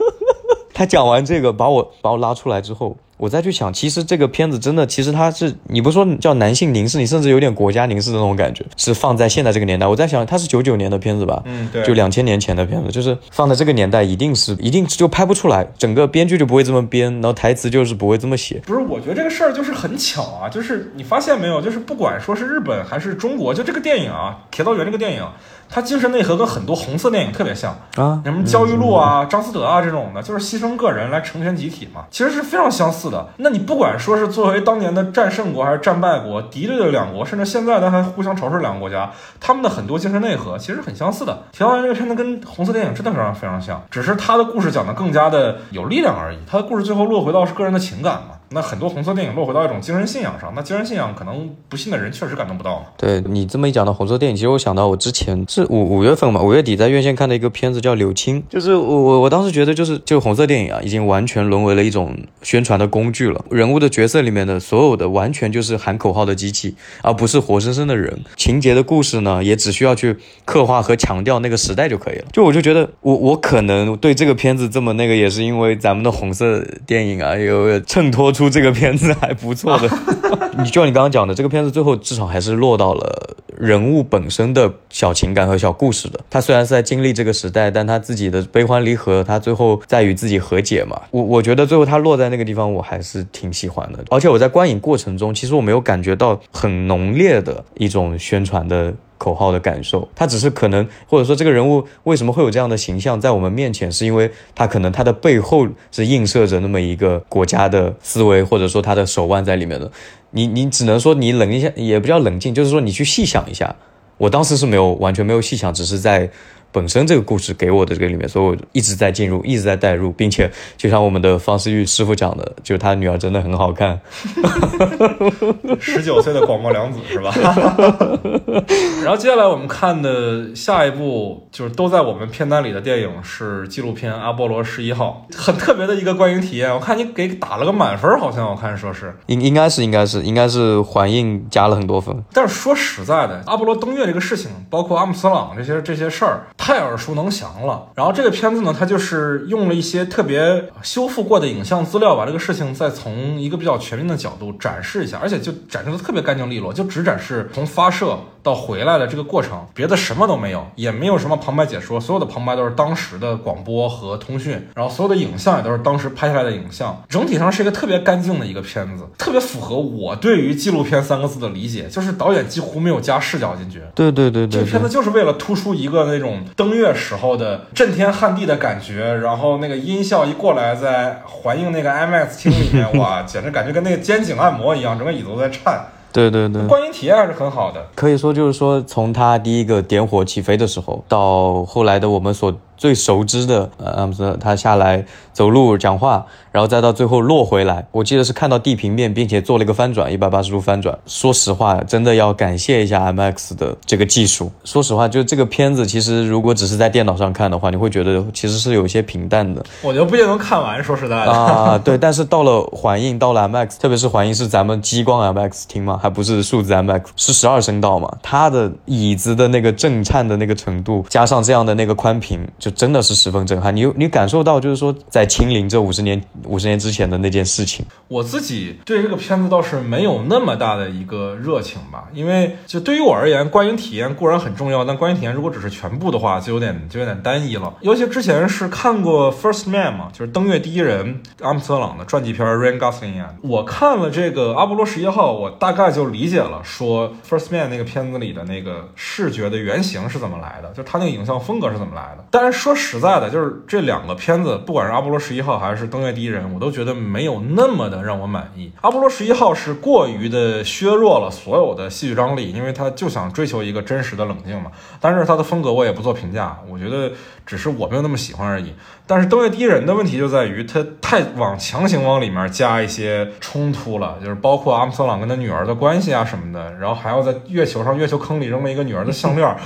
他讲完这个，把我把我拉出来之后。我再去想，其实这个片子真的，其实它是你不说叫男性凝视，你甚至有点国家凝视的那种感觉，是放在现在这个年代。我在想，它是九九年的片子吧？
嗯，对，
就两千年前的片子，就是放在这个年代，一定是一定就拍不出来，整个编剧就不会这么编，然后台词就是不会这么写。
不是，我觉得这个事儿就是很巧啊，就是你发现没有，就是不管说是日本还是中国，就这个电影啊，《铁道员》这个电影。它精神内核跟很多红色电影特别像
啊，
什么焦裕禄啊、张思德啊这种的，就是牺牲个人来成全集体嘛，其实是非常相似似的。那你不管说是作为当年的战胜国还是战败国，敌对的两国，甚至现在的还互相仇视两个国家，他们的很多精神内核其实很相似的。《铁道员》这个片子跟红色电影真的非常非常像，只是他的故事讲的更加的有力量而已。他的故事最后落回到是个人的情感嘛。那很多红色电影落回到一种精神信仰上，那精神信仰可能不信的人确实感动不到。
对你这么一讲到红色电影，其实我想到我之前是五五月份嘛，五月底在院线看的一个片子叫《柳青》，就是我我我当时觉得就是就红色电影啊，已经完全沦为了一种宣传的工具了。人物的角色里面的所有的完全就是喊口号的机器，而不是活生生的人。情节的故事呢，也只需要去刻画和强调那个时代就可以了。就我就觉得我我可能对这个片子这么那个，也是因为咱们的红色电影啊，有衬托出出这个片子还不错的。你就像你刚刚讲的，这个片子最后至少还是落到了人物本身的小情感和小故事的。他虽然是在经历这个时代，但他自己的悲欢离合，他最后在与自己和解嘛。我我觉得最后他落在那个地方，我还是挺喜欢的。而且我在观影过程中，其实我没有感觉到很浓烈的一种宣传的。口号的感受，他只是可能，或者说这个人物为什么会有这样的形象在我们面前，是因为他可能他的背后是映射着那么一个国家的思维，或者说他的手腕在里面的。你你只能说你冷一下，也不叫冷静，就是说你去细想一下。我当时是没有完全没有细想，只是在。本身这个故事给我的这个里面，所以我一直在进入，一直在带入，并且就像我们的方思玉师傅讲的，就是他女儿真的很好看，
十九岁的广末凉子是吧？然后接下来我们看的下一部就是都在我们片单里的电影是纪录片《阿波罗十一号》，很特别的一个观影体验。我看你给打了个满分，好像我看说是
应应该是应该是应该是环映加了很多分。
但是说实在的，阿波罗登月这个事情，包括阿姆斯朗这些这些事儿。太耳熟能详了。然后这个片子呢，它就是用了一些特别修复过的影像资料，把这个事情再从一个比较全面的角度展示一下，而且就展示的特别干净利落，就只展示从发射。到回来的这个过程，别的什么都没有，也没有什么旁白解说，所有的旁白都是当时的广播和通讯，然后所有的影像也都是当时拍下来的影像，整体上是一个特别干净的一个片子，特别符合我对于纪录片三个字的理解，就是导演几乎没有加视角进去。
对对对对，
这片子就是为了突出一个那种登月时候的震天撼地的感觉，然后那个音效一过来，在环映那个 IMAX 厅里面，哇，简直感觉跟那个肩颈按摩一样，整个椅子都在颤。
对对对，
观影体验还是很好的。
可以说，就是说，从他第一个点火起飞的时候，到后来的我们所。最熟知的，呃，他下来走路讲话，然后再到最后落回来。我记得是看到地平面，并且做了一个翻转，一百八十度翻转。说实话，真的要感谢一下 IMAX 的这个技术。说实话，就这个片子，其实如果只是在电脑上看的话，你会觉得其实是有些平淡的。
我觉得不一定能看完。说实在的
啊，对。但是到了环映，到了 IMAX，特别是环映是咱们激光 IMAX 厅嘛，还不是数字 IMAX，是十二声道嘛，它的椅子的那个震颤的那个程度，加上这样的那个宽屏，就真的是十分。震撼，你你感受到就是说，在亲临这五十年五十年之前的那件事情。
我自己对这个片子倒是没有那么大的一个热情吧，因为就对于我而言，观影体验固然很重要，但观影体验如果只是全部的话，就有点就有点单一了。尤其之前是看过《First Man》嘛，就是登月第一人阿姆斯特朗的传记片，Ryan Gosling 我看了这个阿波罗十一号，我大概就理解了说《First Man》那个片子里的那个视觉的原型是怎么来的，就他那个影像风格是怎么来的。但是说实在的，就。是这两个片子，不管是阿波罗十一号还是登月第一人，我都觉得没有那么的让我满意。阿波罗十一号是过于的削弱了所有的戏剧张力，因为他就想追求一个真实的冷静嘛。但是他的风格我也不做评价，我觉得只是我没有那么喜欢而已。但是登月第一人的问题就在于他太往强行往里面加一些冲突了，就是包括阿姆斯特朗跟他女儿的关系啊什么的，然后还要在月球上月球坑里扔了一个女儿的项链啊！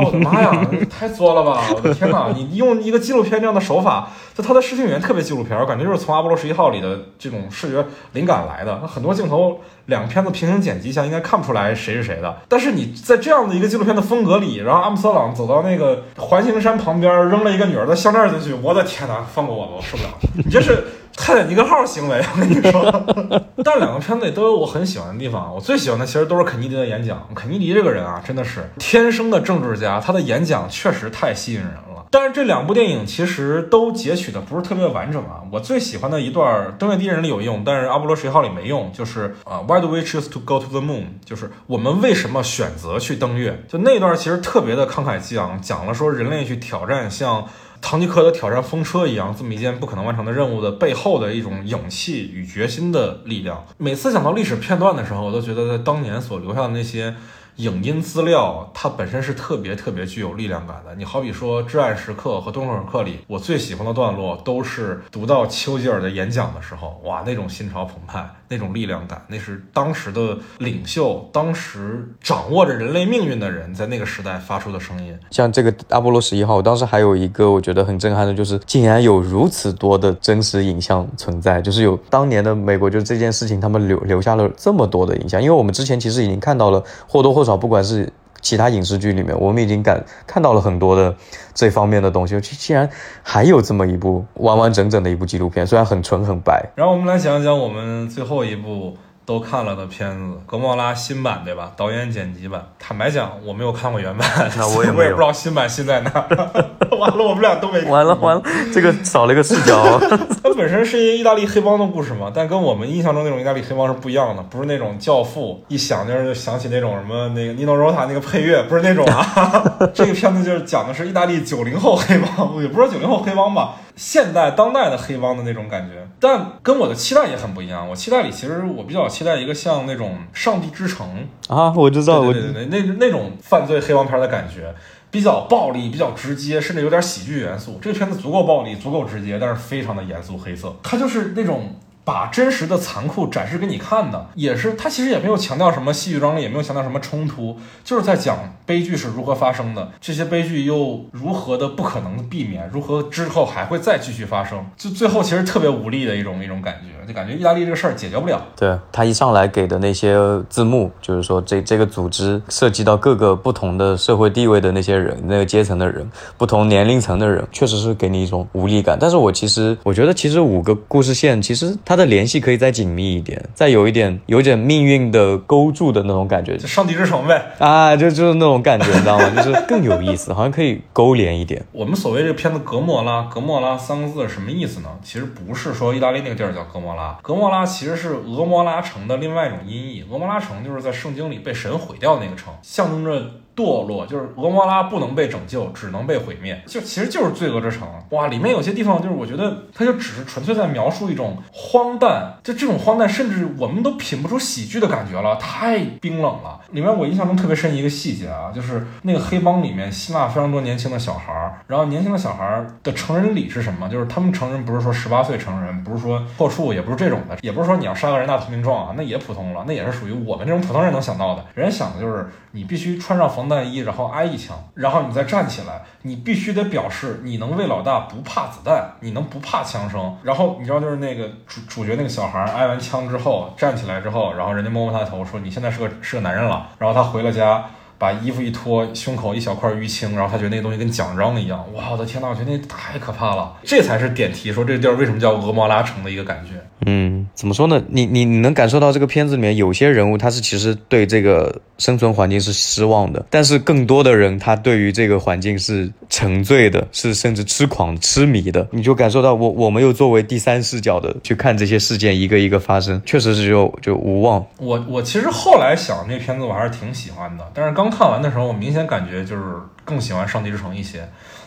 我的妈呀，太作了吧！我的天哪，你用一个纪录片这样的手法，就他的视听语言特别纪录片，我感觉就是从阿波罗十一号里的这种视觉灵感来的。那很多镜头。两个片子平行剪辑下，应该看不出来谁是谁的。但是你在这样的一个纪录片的风格里，然后阿姆斯特朗走到那个环形山旁边，扔了一个女儿的项链进去，我的天哪，放过我吧，我受不了！你这是泰坦尼克号行为，我跟你说。但两个片子里都有我很喜欢的地方，我最喜欢的其实都是肯尼迪的演讲。肯尼迪这个人啊，真的是天生的政治家，他的演讲确实太吸引人了。但是这两部电影其实都截取的不是特别完整啊。我最喜欢的一段《登月第一人》里有用，但是《阿波罗十一号》里没用，就是啊，Why do we choose to go to the moon？就是我们为什么选择去登月？就那段其实特别的慷慨激昂，讲了说人类去挑战像唐吉诃德挑战风车一样，这么一件不可能完成的任务的背后的一种勇气与决心的力量。每次讲到历史片段的时候，我都觉得在当年所留下的那些。影音资料它本身是特别特别具有力量感的。你好比说《至暗时刻》和《东方时刻》里，我最喜欢的段落都是读到丘吉尔的演讲的时候，哇，那种心潮澎湃，那种力量感，那是当时的领袖，当时掌握着人类命运的人在那个时代发出的声音。
像这个阿波罗十一号，我当时还有一个我觉得很震撼的，就是竟然有如此多的真实影像存在，就是有当年的美国，就是这件事情他们留留下了这么多的影像。因为我们之前其实已经看到了或多或少，少不管是其他影视剧里面，我们已经感看到了很多的这方面的东西。竟然还有这么一部完完整整的一部纪录片，虽然很纯很白。
然后我们来讲讲我们最后一部。都看了的片子，《格莫拉》新版对吧？导演剪辑版。坦白讲，我没有看过原版，
那我也
我也不知道新版新在哪。完了，我们俩都没。
完了完了，这个少了一个视角。
它本身是一个意大利黑帮的故事嘛，但跟我们印象中那种意大利黑帮是不一样的，不是那种教父一想就是就想起那种什么那个尼诺罗塔那个配乐，不是那种啊。这个片子就是讲的是意大利九零后黑帮，也不知道九零后黑帮吧。现代当代的黑帮的那种感觉，但跟我的期待也很不一样。我期待里其实我比较期待一个像那种《上帝之城》
啊，我知道，
对对对，那那种犯罪黑帮片的感觉，比较暴力，比较直接，甚至有点喜剧元素。这个片子足够暴力，足够直接，但是非常的严肃黑色。它就是那种。把真实的残酷展示给你看的，也是他其实也没有强调什么戏剧张力，也没有强调什么冲突，就是在讲悲剧是如何发生的，这些悲剧又如何的不可能避免，如何之后还会再继续发生，就最后其实特别无力的一种一种感觉，就感觉意大利这个事儿解决不了。
对他一上来给的那些字幕，就是说这这个组织涉及到各个不同的社会地位的那些人，那个阶层的人，不同年龄层的人，确实是给你一种无力感。但是我其实我觉得，其实五个故事线，其实它。的联系可以再紧密一点，再有一点有点命运的勾住的那种感觉，
就上帝之城呗
啊，就就是那种感觉，你知道吗？就是更有意思，好像可以勾连一点。
我们所谓这个片子“格莫拉”，“格莫拉”三个字什么意思呢？其实不是说意大利那个地儿叫格莫拉，格莫拉其实是俄摩拉城的另外一种音译。俄摩拉城就是在圣经里被神毁掉的那个城，象征着。堕落就是俄摩拉不能被拯救，只能被毁灭，就其实就是罪恶之城。哇，里面有些地方就是我觉得它就只是纯粹在描述一种荒诞，就这种荒诞，甚至我们都品不出喜剧的感觉了，太冰冷了。里面我印象中特别深一个细节啊，就是那个黑帮里面吸纳非常多年轻的小孩儿，然后年轻的小孩儿的成人礼是什么？就是他们成人不是说十八岁成人，不是说破处，也不是这种的，也不是说你要杀个人大投名状啊，那也普通了，那也是属于我们这种普通人能想到的。人家想的就是你必须穿上防。弹衣，然后挨一枪，然后你再站起来，你必须得表示你能为老大不怕子弹，你能不怕枪声。然后你知道，就是那个主主角那个小孩挨完枪之后站起来之后，然后人家摸摸他的头，说你现在是个是个男人了。然后他回了家。把衣服一脱，胸口一小块淤青，然后他觉得那东西跟奖章一样。哇，我的天呐，我觉得那太可怕了。这才是点题，说这地儿为什么叫俄摩拉城的一个感觉。
嗯，怎么说呢？你你你能感受到这个片子里面有些人物，他是其实对这个生存环境是失望的，但是更多的人他对于这个环境是沉醉的，是甚至痴狂痴迷的。你就感受到我我们又作为第三视角的去看这些事件一个一个发生，确实是就就无望。
我我其实后来想这片子我还是挺喜欢的，但是。刚看完的时候，我明显感觉就是更喜欢《上帝之城》一些，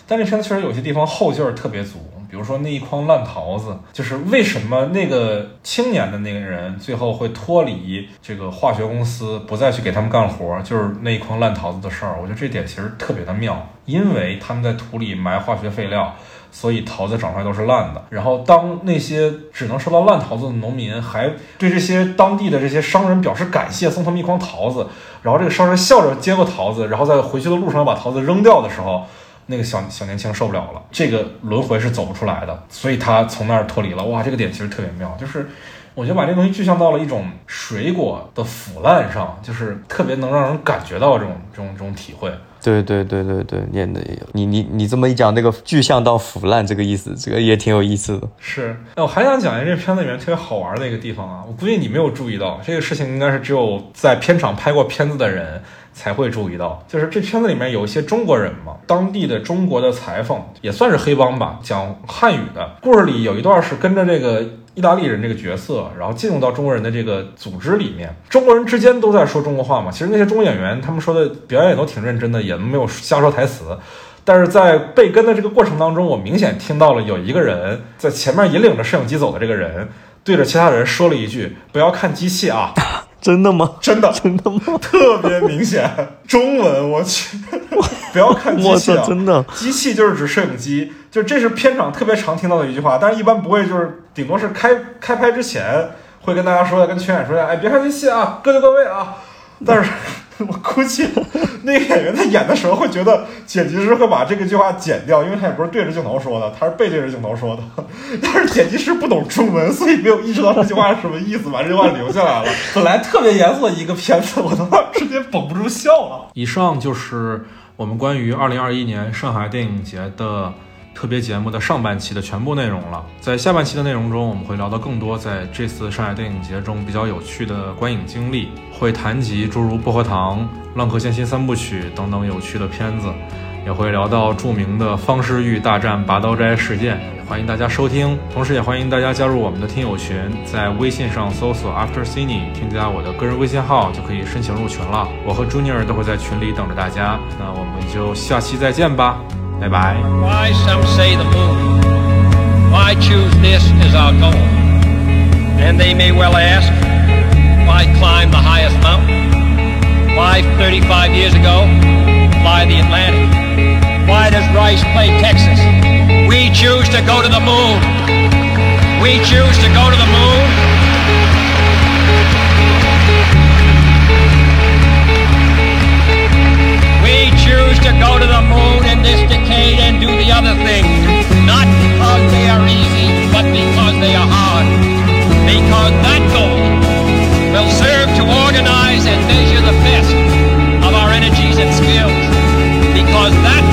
但这片子确实有些地方后劲儿特别足，比如说那一筐烂桃子，就是为什么那个青年的那个人最后会脱离这个化学公司，不再去给他们干活，就是那一筐烂桃子的事儿。我觉得这点其实特别的妙，因为他们在土里埋化学废料。所以桃子长出来都是烂的。然后当那些只能收到烂桃子的农民还对这些当地的这些商人表示感谢，送他们一筐桃子，然后这个商人笑着接过桃子，然后在回去的路上把桃子扔掉的时候，那个小小年轻受不了了。这个轮回是走不出来的，所以他从那儿脱离了。哇，这个点其实特别妙，就是我觉得把这东西具象到了一种水果的腐烂上，就是特别能让人感觉到这种这种这种体会。
对对对对对，演的你你你这么一讲，那个具象到腐烂这个意思，这个也挺有意思的。
是，那我还想讲一下这片子里面特别好玩的一个地方啊，我估计你没有注意到这个事情，应该是只有在片场拍过片子的人才会注意到，就是这片子里面有一些中国人嘛，当地的中国的裁缝，也算是黑帮吧，讲汉语的故事里有一段是跟着这个。意大利人这个角色，然后进入到中国人的这个组织里面。中国人之间都在说中国话嘛，其实那些中国演员他们说的表演都挺认真的，也没有瞎说台词。但是在被跟的这个过程当中，我明显听到了有一个人在前面引领着摄影机走的这个人，对着其他人说了一句：“不要看机器啊。”
真的吗？
真的，
真的吗？
特别明显，中文，我去，不要看机器啊！
真的，
机器就是指摄影机，就这是片场特别常听到的一句话，但是一般不会，就是顶多是开开拍之前会跟大家说，跟群演说一下，哎，别看机器啊，各就各位啊。但是。我估计那个演员在演的时候会觉得剪辑师会把这个句话剪掉，因为他也不是对着镜头说的，他是背对着镜头说的。但是剪辑师不懂中文，所以没有意识到这句话是什么意思，把这句话留下来了。本来特别严肃的一个片子，我他妈 直接绷不住笑了。以上就是我们关于二零二一年上海电影节的。特别节目的上半期的全部内容了，在下半期的内容中，我们会聊到更多在这次上海电影节中比较有趣的观影经历，会谈及诸如《薄荷糖》《浪客剑心三部曲》等等有趣的片子，也会聊到著名的方世玉大战拔刀斋事件，也欢迎大家收听，同时也欢迎大家加入我们的听友群，在微信上搜索 After Cine，添加我的个人微信号就可以申请入群了，我和 Junior 都会在群里等着大家，那我们就下期再见吧。Bye bye.
Why some say the moon? Why choose this as our goal? And they may well ask, why climb the highest mountain? Why 35 years ago fly the Atlantic? Why does Rice play Texas? We choose to go to the moon. We choose to go to the moon. We choose to go to the moon. This sophisticated and do the other things, not because they are easy, but because they are hard. Because that goal will serve to organize and measure the best of our energies and skills. Because that